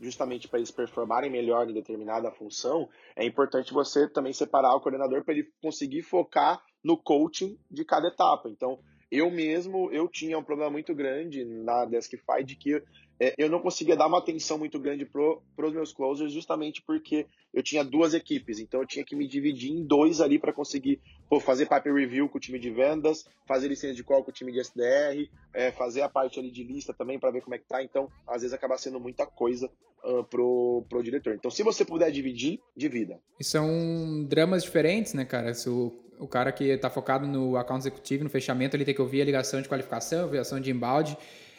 justamente para eles performarem melhor em determinada função, é importante você também separar o coordenador para ele conseguir focar no coaching de cada etapa. Então, eu mesmo, eu tinha um problema muito grande na Deskify de que eu não conseguia dar uma atenção muito grande para os meus closers, justamente porque eu tinha duas equipes, então eu tinha que me dividir em dois ali para conseguir pô, fazer pipe review com o time de vendas, fazer licença de call com o time de SDR, é, fazer a parte ali de lista também para ver como é que tá. Então, às vezes acaba sendo muita coisa uh, pro, pro diretor. Então, se você puder dividir, divida. E são dramas diferentes, né, cara? Se o, o cara que está focado no account executivo, no fechamento, ele tem que ouvir a ligação de qualificação, a ligação de inbound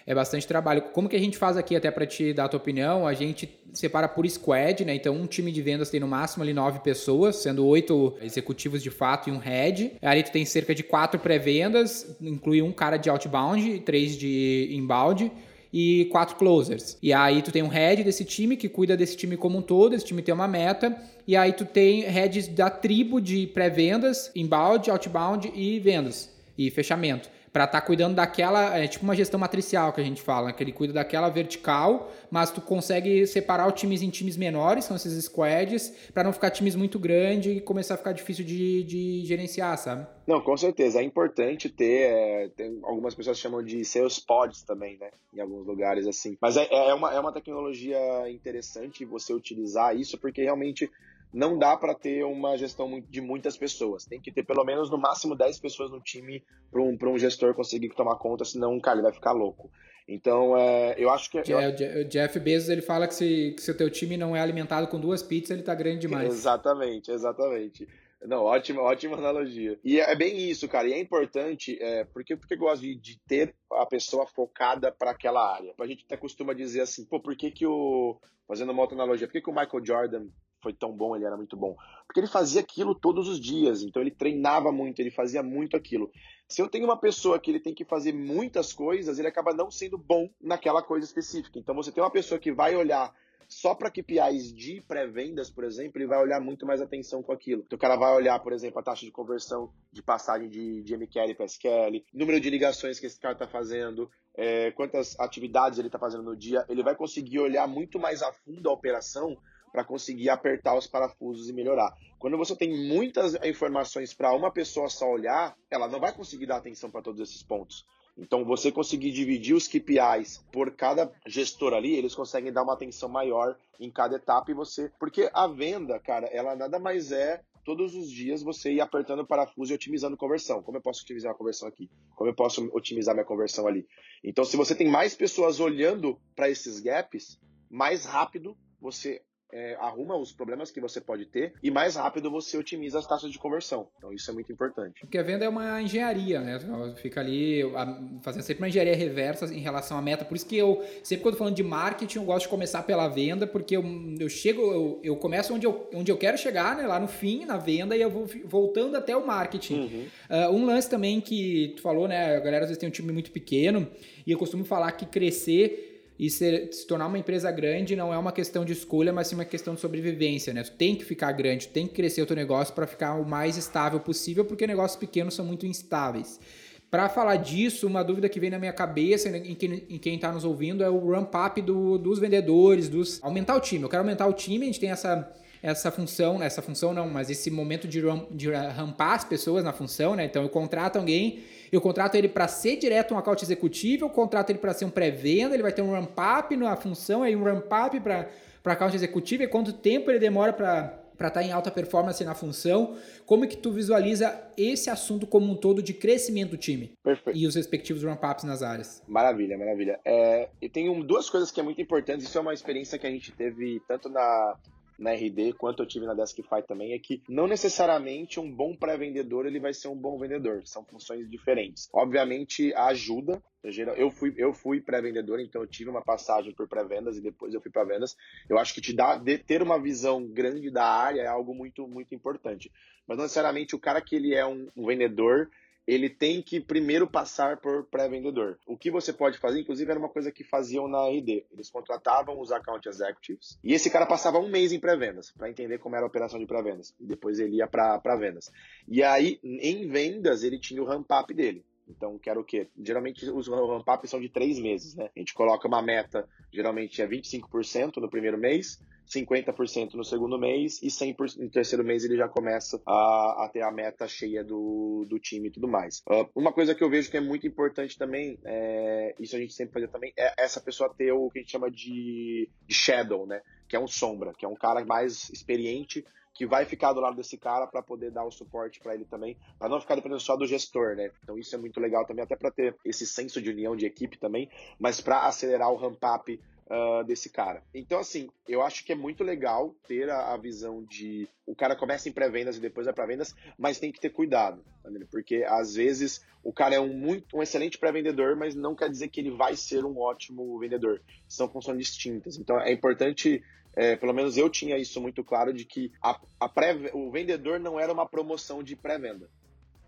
é bastante trabalho. Como que a gente faz aqui, até para te dar a tua opinião, a gente separa por squad, né? Então, um time de vendas tem no máximo ali nove pessoas, sendo oito executivos de fato e um head. Ali tu tem cerca de quatro pré-vendas, inclui um cara de outbound, três de inbound e quatro closers. E aí tu tem um head desse time que cuida desse time como um todo, esse time tem uma meta, e aí tu tem heads da tribo de pré-vendas, inbound, outbound e vendas e fechamento para estar tá cuidando daquela, é tipo uma gestão matricial que a gente fala, que ele cuida daquela vertical, mas tu consegue separar os times em times menores, são esses squads, para não ficar times muito grandes e começar a ficar difícil de, de gerenciar, sabe? Não, com certeza. É importante ter, é, tem, algumas pessoas chamam de sales pods também, né? Em alguns lugares assim. Mas é, é, uma, é uma tecnologia interessante você utilizar isso, porque realmente não dá para ter uma gestão de muitas pessoas. Tem que ter pelo menos no máximo 10 pessoas no time para um, um gestor conseguir tomar conta, senão, cara, ele vai ficar louco. Então, é, eu acho que. É, o Jeff Bezos ele fala que se, que se o teu time não é alimentado com duas pizzas, ele tá grande demais. Exatamente, exatamente. Não, ótima, ótima analogia. E é bem isso, cara. E é importante, é, porque, porque eu gosto de, de ter a pessoa focada para aquela área. A gente até costuma dizer assim, pô, por que, que o. Fazendo uma outra analogia, por que, que o Michael Jordan foi tão bom, ele era muito bom. Porque ele fazia aquilo todos os dias, então ele treinava muito, ele fazia muito aquilo. Se eu tenho uma pessoa que ele tem que fazer muitas coisas, ele acaba não sendo bom naquela coisa específica. Então você tem uma pessoa que vai olhar só para KPIs de pré-vendas, por exemplo, ele vai olhar muito mais atenção com aquilo. Então, o cara vai olhar, por exemplo, a taxa de conversão de passagem de, de MQL para SQL, número de ligações que esse cara está fazendo, é, quantas atividades ele está fazendo no dia. Ele vai conseguir olhar muito mais a fundo a operação para conseguir apertar os parafusos e melhorar. Quando você tem muitas informações para uma pessoa só olhar, ela não vai conseguir dar atenção para todos esses pontos. Então, você conseguir dividir os KPIs por cada gestor ali, eles conseguem dar uma atenção maior em cada etapa e você. Porque a venda, cara, ela nada mais é todos os dias você ir apertando o parafuso e otimizando conversão. Como eu posso otimizar a conversão aqui? Como eu posso otimizar minha conversão ali? Então, se você tem mais pessoas olhando para esses gaps, mais rápido você é, arruma os problemas que você pode ter e mais rápido você otimiza as taxas de conversão. Então isso é muito importante. Porque a venda é uma engenharia, né? Fica ali fazendo sempre uma engenharia reversa em relação à meta. Por isso que eu, sempre quando falando de marketing, eu gosto de começar pela venda, porque eu, eu chego, eu, eu começo onde eu, onde eu quero chegar, né? Lá no fim, na venda, e eu vou voltando até o marketing. Uhum. Uh, um lance também que tu falou, né? A galera às vezes tem um time muito pequeno, e eu costumo falar que crescer e ser, se tornar uma empresa grande não é uma questão de escolha, mas sim uma questão de sobrevivência, né? Tu tem que ficar grande, tem que crescer o teu negócio para ficar o mais estável possível, porque negócios pequenos são muito instáveis. Para falar disso, uma dúvida que vem na minha cabeça em quem, em quem tá nos ouvindo é o ramp up do, dos vendedores, dos aumentar o time. Eu quero aumentar o time, a gente tem essa essa função, essa função não, mas esse momento de, ram, de rampar as pessoas na função, né? Então eu contrato alguém, eu contrato ele para ser direto um account executivo, eu contrato ele para ser um pré-venda, ele vai ter um ramp up na função, aí um ramp up para account executivo, e quanto tempo ele demora para para estar tá em alta performance na função. Como é que tu visualiza esse assunto como um todo de crescimento do time? Perfeito. E os respectivos ramp-ups nas áreas? Maravilha, maravilha. É, e tem um, duas coisas que é muito importantes. Isso é uma experiência que a gente teve tanto na, na RD, quanto eu tive na Deskify também, é que não necessariamente um bom pré-vendedor ele vai ser um bom vendedor. São funções diferentes. Obviamente, ajuda. Eu fui, eu fui pré-vendedor, então eu tive uma passagem por pré-vendas e depois eu fui para vendas. Eu acho que te dá de ter uma visão grande da área é algo muito, muito importante. Mas não necessariamente o cara que ele é um, um vendedor, ele tem que primeiro passar por pré-vendedor. O que você pode fazer, inclusive, era uma coisa que faziam na RD. Eles contratavam os account executives e esse cara passava um mês em pré-vendas para entender como era a operação de pré-vendas. E depois ele ia para vendas. E aí, em vendas, ele tinha o ramp-up dele. Então, quero o quê? Geralmente os ramp-ups são de três meses, né? A gente coloca uma meta, geralmente é 25% no primeiro mês, 50% no segundo mês e 100% no terceiro mês ele já começa a, a ter a meta cheia do, do time e tudo mais. Uh, uma coisa que eu vejo que é muito importante também, é, isso a gente sempre fazia também, é essa pessoa ter o que a gente chama de, de shadow, né? Que é um sombra, que é um cara mais experiente que vai ficar do lado desse cara para poder dar o suporte para ele também, para não ficar dependendo só do gestor, né? Então isso é muito legal também, até para ter esse senso de união de equipe também, mas para acelerar o ramp up uh, desse cara. Então, assim, eu acho que é muito legal ter a, a visão de o cara começa em pré-vendas e depois vai para vendas, mas tem que ter cuidado, porque às vezes o cara é um muito um excelente pré-vendedor, mas não quer dizer que ele vai ser um ótimo vendedor. São funções distintas. Então, é importante é, pelo menos eu tinha isso muito claro de que a, a pré, o vendedor não era uma promoção de pré-venda.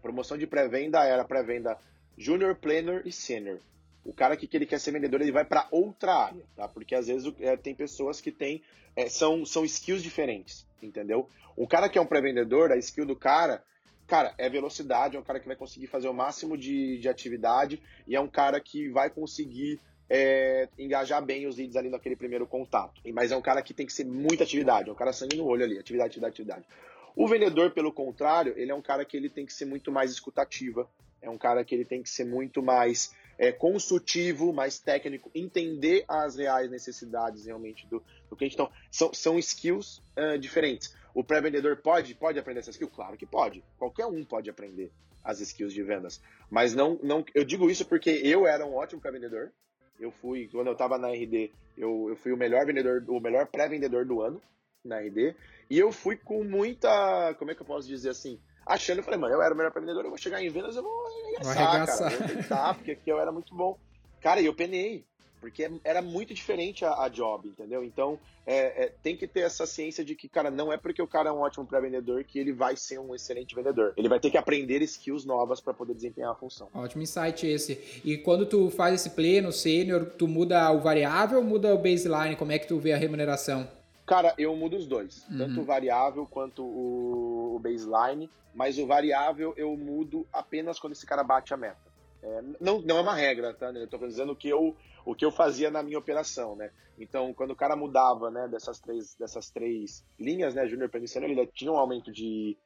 Promoção de pré-venda era pré-venda junior, planner e senior. O cara que, que ele quer ser vendedor, ele vai para outra área, tá? Porque às vezes é, tem pessoas que têm é, são, são skills diferentes, entendeu? O cara que é um pré-vendedor, a skill do cara, cara, é velocidade, é um cara que vai conseguir fazer o máximo de, de atividade e é um cara que vai conseguir é, engajar bem os leads ali naquele primeiro contato. Mas é um cara que tem que ser muita atividade, é um cara sangue no olho ali, atividade, atividade, atividade. O vendedor, pelo contrário, ele é um cara que ele tem que ser muito mais escutativa, é um cara que ele tem que ser muito mais é, consultivo, mais técnico, entender as reais necessidades realmente do, do cliente. Então, são, são skills uh, diferentes. O pré-vendedor pode, pode aprender essa skill? Claro que pode. Qualquer um pode aprender as skills de vendas. Mas não, não eu digo isso porque eu era um ótimo pré-vendedor. Eu fui, quando eu estava na RD, eu, eu fui o melhor vendedor, o melhor pré-vendedor do ano na RD. E eu fui com muita, como é que eu posso dizer assim? Achando, eu falei, mano, eu era o melhor vendedor, eu vou chegar em vendas, eu vou arregaçar, arregaçar. cara. Vou tentar, porque aqui eu era muito bom. Cara, e eu penei, porque era muito diferente a, a job, entendeu? Então, é, é, tem que ter essa ciência de que, cara, não é porque o cara é um ótimo pré-vendedor que ele vai ser um excelente vendedor. Ele vai ter que aprender skills novas para poder desempenhar a função. Ótimo insight esse. E quando tu faz esse pleno sênior, tu muda o variável ou muda o baseline? Como é que tu vê a remuneração? Cara, eu mudo os dois, uhum. tanto o variável quanto o, baseline, mas o variável eu mudo apenas quando esse cara bate a meta. É, não, não é uma regra, tá? Eu tô dizendo o que eu, o que eu fazia na minha operação, né? Então, quando o cara mudava, né, dessas três, dessas três linhas, né, Junior Peniciano, ele tinha um aumento de,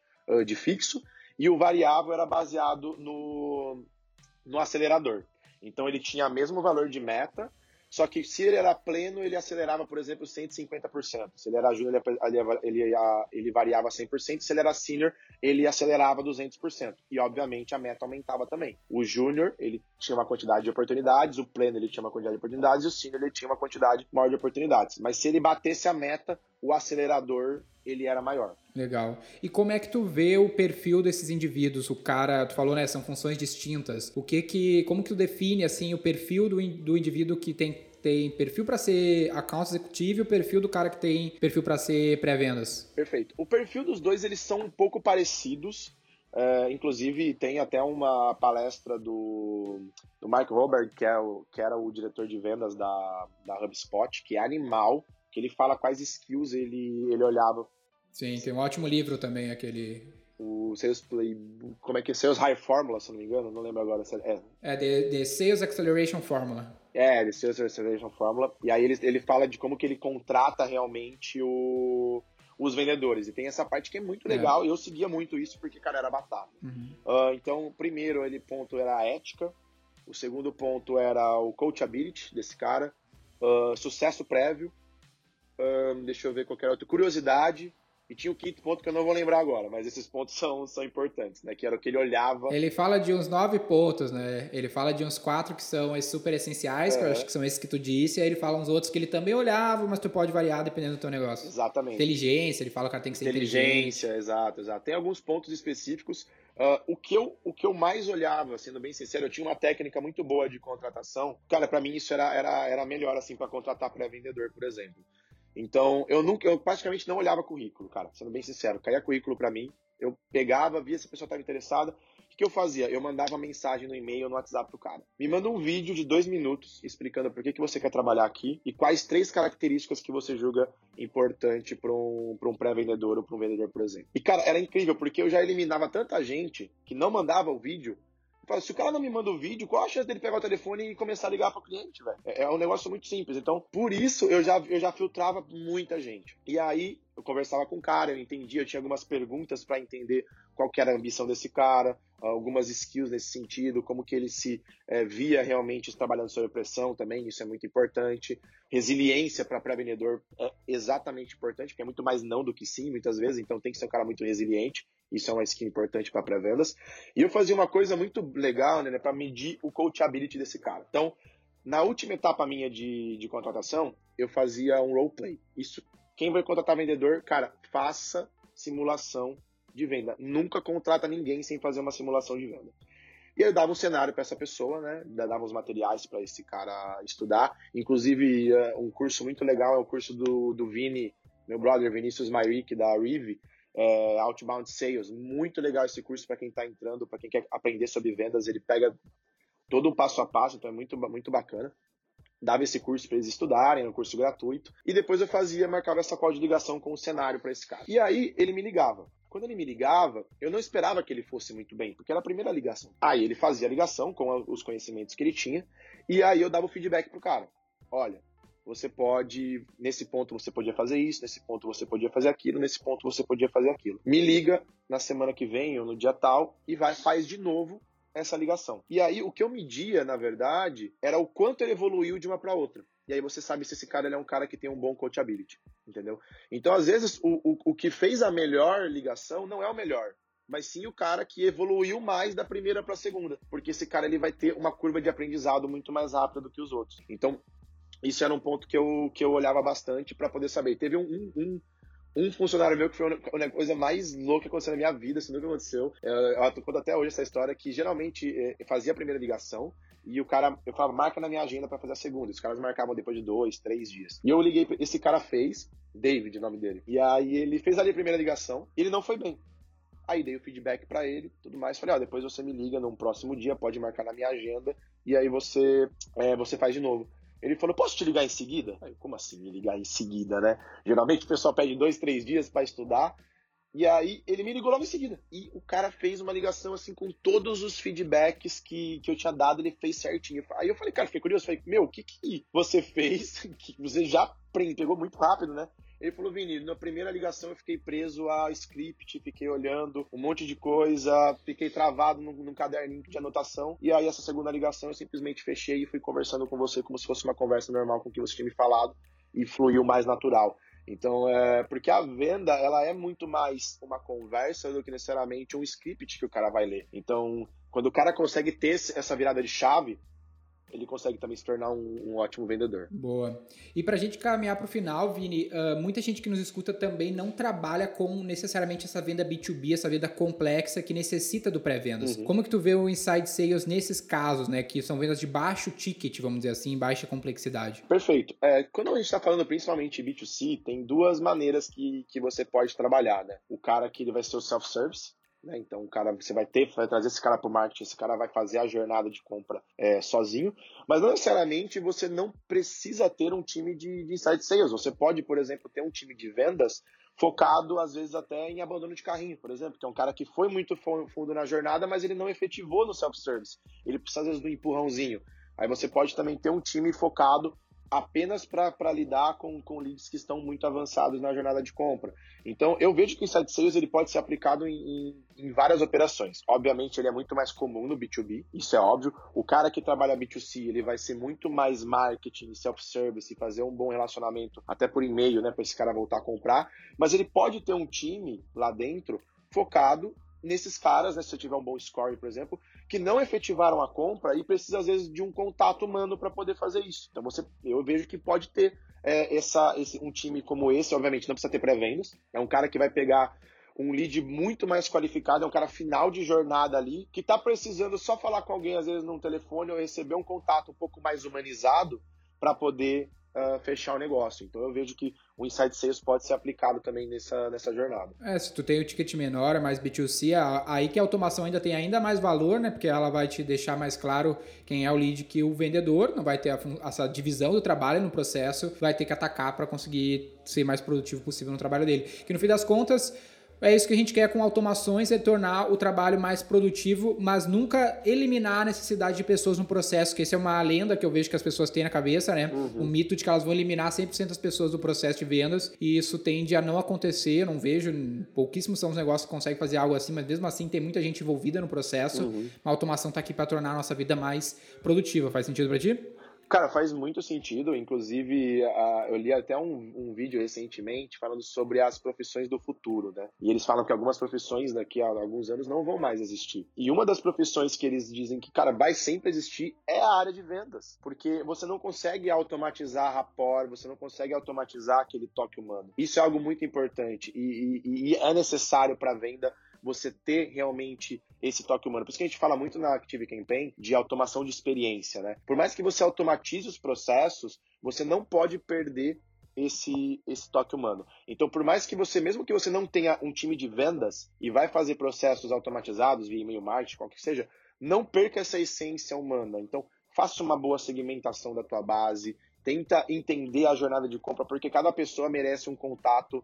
de fixo e o variável era baseado no, no acelerador. Então, ele tinha o mesmo valor de meta, só que se ele era pleno, ele acelerava, por exemplo, 150%. Se ele era júnior, ele, ele, ele, variava 100%. Se ele era senior, ele acelerava 200%. E, obviamente, a meta aumentava também. O júnior, ele tinha uma quantidade de oportunidades. O pleno, ele tinha uma quantidade de oportunidades. E o senior, ele tinha uma quantidade maior de oportunidades. Mas se ele batesse a meta, o acelerador ele era maior. Legal. E como é que tu vê o perfil desses indivíduos? O cara, tu falou, né, são funções distintas. O que que, como que tu define assim o perfil do, do indivíduo que tem tem perfil para ser account executivo e o perfil do cara que tem perfil para ser pré-vendas? Perfeito. O perfil dos dois eles são um pouco parecidos. É, inclusive tem até uma palestra do, do Mike Robert, que, é o, que era o diretor de vendas da, da HubSpot, que é animal, que ele fala quais skills ele, ele olhava Sim, tem um ótimo livro também, aquele. o Sales Play, como é que é? Sales High Formula, se não me engano, não lembro agora. É, é the, the Sales Acceleration Formula. É, The Sales Acceleration Formula. E aí ele, ele fala de como que ele contrata realmente o, os vendedores. E tem essa parte que é muito é. legal, é. e eu seguia muito isso porque, cara, era batata. Uhum. Uh, então, o primeiro ele, ponto era a ética, o segundo ponto era o coachability desse cara, uh, sucesso prévio, deixa eu ver qualquer outro, curiosidade, e tinha o quinto ponto que eu não vou lembrar agora, mas esses pontos são, são importantes, né? Que era o que ele olhava. Ele fala de uns nove pontos, né? Ele fala de uns quatro que são super essenciais, é. que eu acho que são esses que tu disse, e aí ele fala uns outros que ele também olhava, mas tu pode variar dependendo do teu negócio. Exatamente. Inteligência, ele fala que o cara tem que ser Inteligência, inteligente. exato, exato. Tem alguns pontos específicos. Uh, o, que eu, o que eu mais olhava, sendo bem sincero, eu tinha uma técnica muito boa de contratação. Cara, para mim isso era, era, era melhor, assim, para contratar pré-vendedor, por exemplo. Então, eu nunca, eu praticamente não olhava currículo, cara, sendo bem sincero. Caía currículo para mim, eu pegava, via se a pessoa estava interessada. O que eu fazia? Eu mandava mensagem no e-mail, no WhatsApp pro cara. Me manda um vídeo de dois minutos explicando por que, que você quer trabalhar aqui e quais três características que você julga importante para um, um pré-vendedor ou para um vendedor, por exemplo. E, cara, era incrível, porque eu já eliminava tanta gente que não mandava o vídeo se o cara não me manda o vídeo, qual a chance dele pegar o telefone e começar a ligar para o cliente, velho? É, é, um negócio muito simples. Então, por isso eu já, eu já filtrava muita gente. E aí eu conversava com o cara, eu entendia, eu tinha algumas perguntas para entender qual que era a ambição desse cara, algumas skills nesse sentido, como que ele se é, via realmente trabalhando sob pressão também, isso é muito importante. Resiliência para pré-vendedor é exatamente importante, porque é muito mais não do que sim, muitas vezes, então tem que ser um cara muito resiliente. Isso é uma skill importante para pré-vendas. E eu fazia uma coisa muito legal, né, para medir o coachability desse cara. Então, na última etapa minha de, de contratação, eu fazia um roleplay. Isso, quem vai contratar vendedor, cara, faça simulação de venda. Nunca contrata ninguém sem fazer uma simulação de venda. E eu dava um cenário para essa pessoa, né? Dava os materiais para esse cara estudar. Inclusive, é, um curso muito legal é o curso do, do Vini, meu brother Vinícius Myrick, da Rive, é, Outbound Sales. Muito legal esse curso para quem está entrando, para quem quer aprender sobre vendas. Ele pega todo um passo a passo, então é muito, muito bacana. Dava esse curso para eles estudarem, era um curso gratuito. E depois eu fazia, marcava essa call de ligação com o cenário para esse cara. E aí ele me ligava. Quando ele me ligava, eu não esperava que ele fosse muito bem, porque era a primeira ligação. Aí ele fazia a ligação com os conhecimentos que ele tinha, e aí eu dava o feedback pro cara. Olha, você pode, nesse ponto você podia fazer isso, nesse ponto você podia fazer aquilo, nesse ponto você podia fazer aquilo. Me liga na semana que vem ou no dia tal e vai faz de novo essa ligação. E aí o que eu media, na verdade, era o quanto ele evoluiu de uma para outra. E aí você sabe se esse cara é um cara que tem um bom coachability, entendeu? Então, às vezes, o, o, o que fez a melhor ligação não é o melhor, mas sim o cara que evoluiu mais da primeira para a segunda, porque esse cara ele vai ter uma curva de aprendizado muito mais rápida do que os outros. Então, isso era um ponto que eu, que eu olhava bastante para poder saber. Teve um, um, um, funcionário meu que foi a coisa mais louca que aconteceu na minha vida, isso nunca aconteceu. Eu, eu conto até hoje essa história que geralmente é, fazia a primeira ligação e o cara, eu falava, marca na minha agenda para fazer a segunda. Os caras marcavam depois de dois, três dias. E eu liguei, esse cara fez, David, o nome dele. E aí ele fez ali a primeira ligação e ele não foi bem. Aí dei o feedback para ele, tudo mais. Falei, ó, depois você me liga num próximo dia, pode marcar na minha agenda e aí você, é, você faz de novo. Ele falou, posso te ligar em seguida? Como assim me ligar em seguida, né? Geralmente o pessoal pede dois, três dias para estudar. E aí ele me ligou logo em seguida. E o cara fez uma ligação assim com todos os feedbacks que, que eu tinha dado, ele fez certinho. Aí eu falei, cara, fiquei curioso, falei, meu, o que que você fez? Que você já pegou muito rápido, né? Ele falou, Vini, na primeira ligação eu fiquei preso a script, fiquei olhando um monte de coisa, fiquei travado num, num caderninho de anotação. E aí, essa segunda ligação, eu simplesmente fechei e fui conversando com você como se fosse uma conversa normal com o que você tinha me falado e fluiu mais natural. Então, é, porque a venda, ela é muito mais uma conversa do que necessariamente um script que o cara vai ler. Então, quando o cara consegue ter essa virada de chave, ele consegue também se tornar um, um ótimo vendedor. Boa. E para a gente caminhar para o final, Vini, uh, muita gente que nos escuta também não trabalha com necessariamente essa venda B2B, essa venda complexa que necessita do pré-vendas. Uhum. Como que tu vê o inside sales nesses casos, né, que são vendas de baixo ticket, vamos dizer assim, baixa complexidade? Perfeito. É, quando a gente está falando principalmente B2C, tem duas maneiras que, que você pode trabalhar, né? O cara que ele vai ser o self-service, Né? Então, o cara, você vai ter, vai trazer esse cara para o marketing, esse cara vai fazer a jornada de compra é, sozinho, mas não necessariamente você não precisa ter um time de, de inside sales. Você pode, por exemplo, ter um time de vendas focado, às vezes, até em abandono de carrinho, por exemplo, que é um cara que foi muito fundo na jornada, mas ele não efetivou no self-service. Ele precisa, às vezes, do empurrãozinho. Aí você pode também ter um time focado apenas para lidar com, com leads que estão muito avançados na jornada de compra. Então, eu vejo que o Inside Sales ele pode ser aplicado em, em, em, várias operações. Obviamente, ele é muito mais comum no B2B, isso é óbvio. O cara que trabalha B2C, ele vai ser muito mais marketing, self-service, fazer um bom relacionamento, até por e-mail, né, para esse cara voltar a comprar. Mas ele pode ter um time lá dentro focado nesses caras, né, se você tiver um bom score, por exemplo, que não efetivaram a compra e precisa às vezes de um contato humano para poder fazer isso. Então você, eu vejo que pode ter é, essa, esse, um time como esse, obviamente não precisa ter pré-vendas, é um cara que vai pegar um lead muito mais qualificado, é um cara final de jornada ali, que está precisando só falar com alguém às vezes num telefone ou receber um contato um pouco mais humanizado para poder uh, fechar o negócio. Então eu vejo que o Inside Sales pode ser aplicado também nessa, nessa jornada. É, se tu tem o ticket menor, é mais B2C, aí que a automação ainda tem ainda mais valor, né? Porque ela vai te deixar mais claro quem é o lead que o vendedor, não vai ter a, essa divisão do trabalho no processo, vai ter que atacar para conseguir ser mais produtivo possível no trabalho dele. Que no fim das contas, é isso que a gente quer com automações, é tornar o trabalho mais produtivo, mas nunca eliminar a necessidade de pessoas no processo, que essa é uma lenda que eu vejo que as pessoas têm na cabeça, né? Uhum. O mito de que elas vão eliminar 100% das pessoas do processo de vendas, e isso tende a não acontecer, eu não vejo, pouquíssimos são os negócios que conseguem fazer algo assim, mas mesmo assim tem muita gente envolvida no processo. Uhum. A automação está aqui para tornar a nossa vida mais produtiva. Faz sentido para ti? Cara, faz muito sentido. Inclusive, eu li até um, um, vídeo recentemente falando sobre as profissões do futuro, né? E eles falam que algumas profissões daqui a alguns anos não vão mais existir. E uma das profissões que eles dizem que, cara, vai sempre existir é a área de vendas. Porque você não consegue automatizar rapport, você não consegue automatizar aquele toque humano. Isso é algo muito importante e, e, e é necessário para a venda você ter realmente esse toque humano. Por isso que a gente fala muito na Active Campaign de automação de experiência, né? Por mais que você automatize os processos, você não pode perder esse, esse toque humano. Então, por mais que você, mesmo que você não tenha um time de vendas e vai fazer processos automatizados via e-mail marketing, qualquer que seja, não perca essa essência humana. Então, faça uma boa segmentação da tua base, tenta entender a jornada de compra, porque cada pessoa merece um contato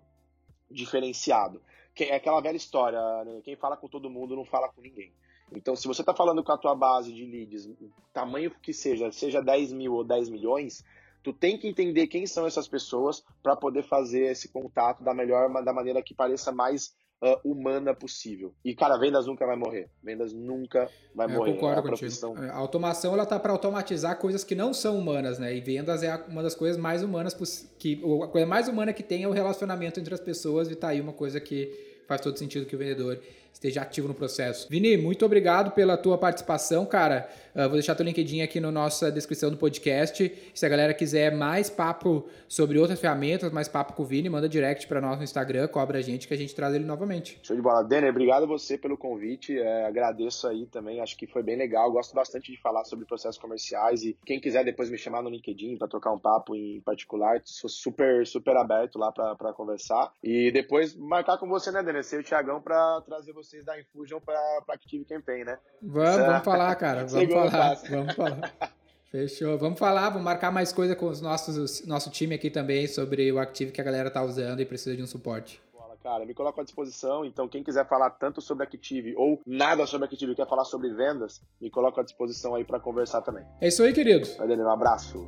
diferenciado é aquela velha história, né? quem fala com todo mundo não fala com ninguém. Então, se você está falando com a tua base de leads, tamanho que seja, seja 10 mil ou 10 milhões, tu tem que entender quem são essas pessoas para poder fazer esse contato da melhor, da maneira que pareça mais uh, humana possível. E, cara, vendas nunca vai morrer. Vendas nunca vai é, morrer. Concordo é a contigo. É, a automação, ela tá para automatizar coisas que não são humanas, né? E vendas é uma das coisas mais humanas que a coisa mais humana que tem é o relacionamento entre as pessoas e tá aí uma coisa que faz todo sentido que o vendedor esteja ativo no processo. Vini, muito obrigado pela tua participação, cara. Uh, vou deixar teu LinkedIn aqui na nossa descrição do podcast. Se a galera quiser mais papo sobre outras ferramentas, mais papo com o Vini, manda direct para nós no Instagram, cobra a gente que a gente traz ele novamente. Show de bola. Denner, obrigado a você pelo convite. É, agradeço aí também, acho que foi bem legal. Gosto bastante de falar sobre processos comerciais e quem quiser depois me chamar no LinkedIn para trocar um papo em particular, sou super, super aberto lá para conversar. E depois marcar com você, né, Denner? Ser o Thiagão para trazer vocês da Infusion para Active Campaign, né? Vamos, vamos falar, cara. Vamos falar falar. Vamos falar. Fechou. Vamos falar, vamos marcar mais coisa com os nossos nosso time aqui também sobre o Active que a galera tá usando e precisa de um suporte. Cara, me coloco à disposição. Então, quem quiser falar tanto sobre Active ou nada sobre Active, quer falar sobre vendas, me coloco à disposição aí para conversar também. É isso aí, querido. Valeu, um abraço.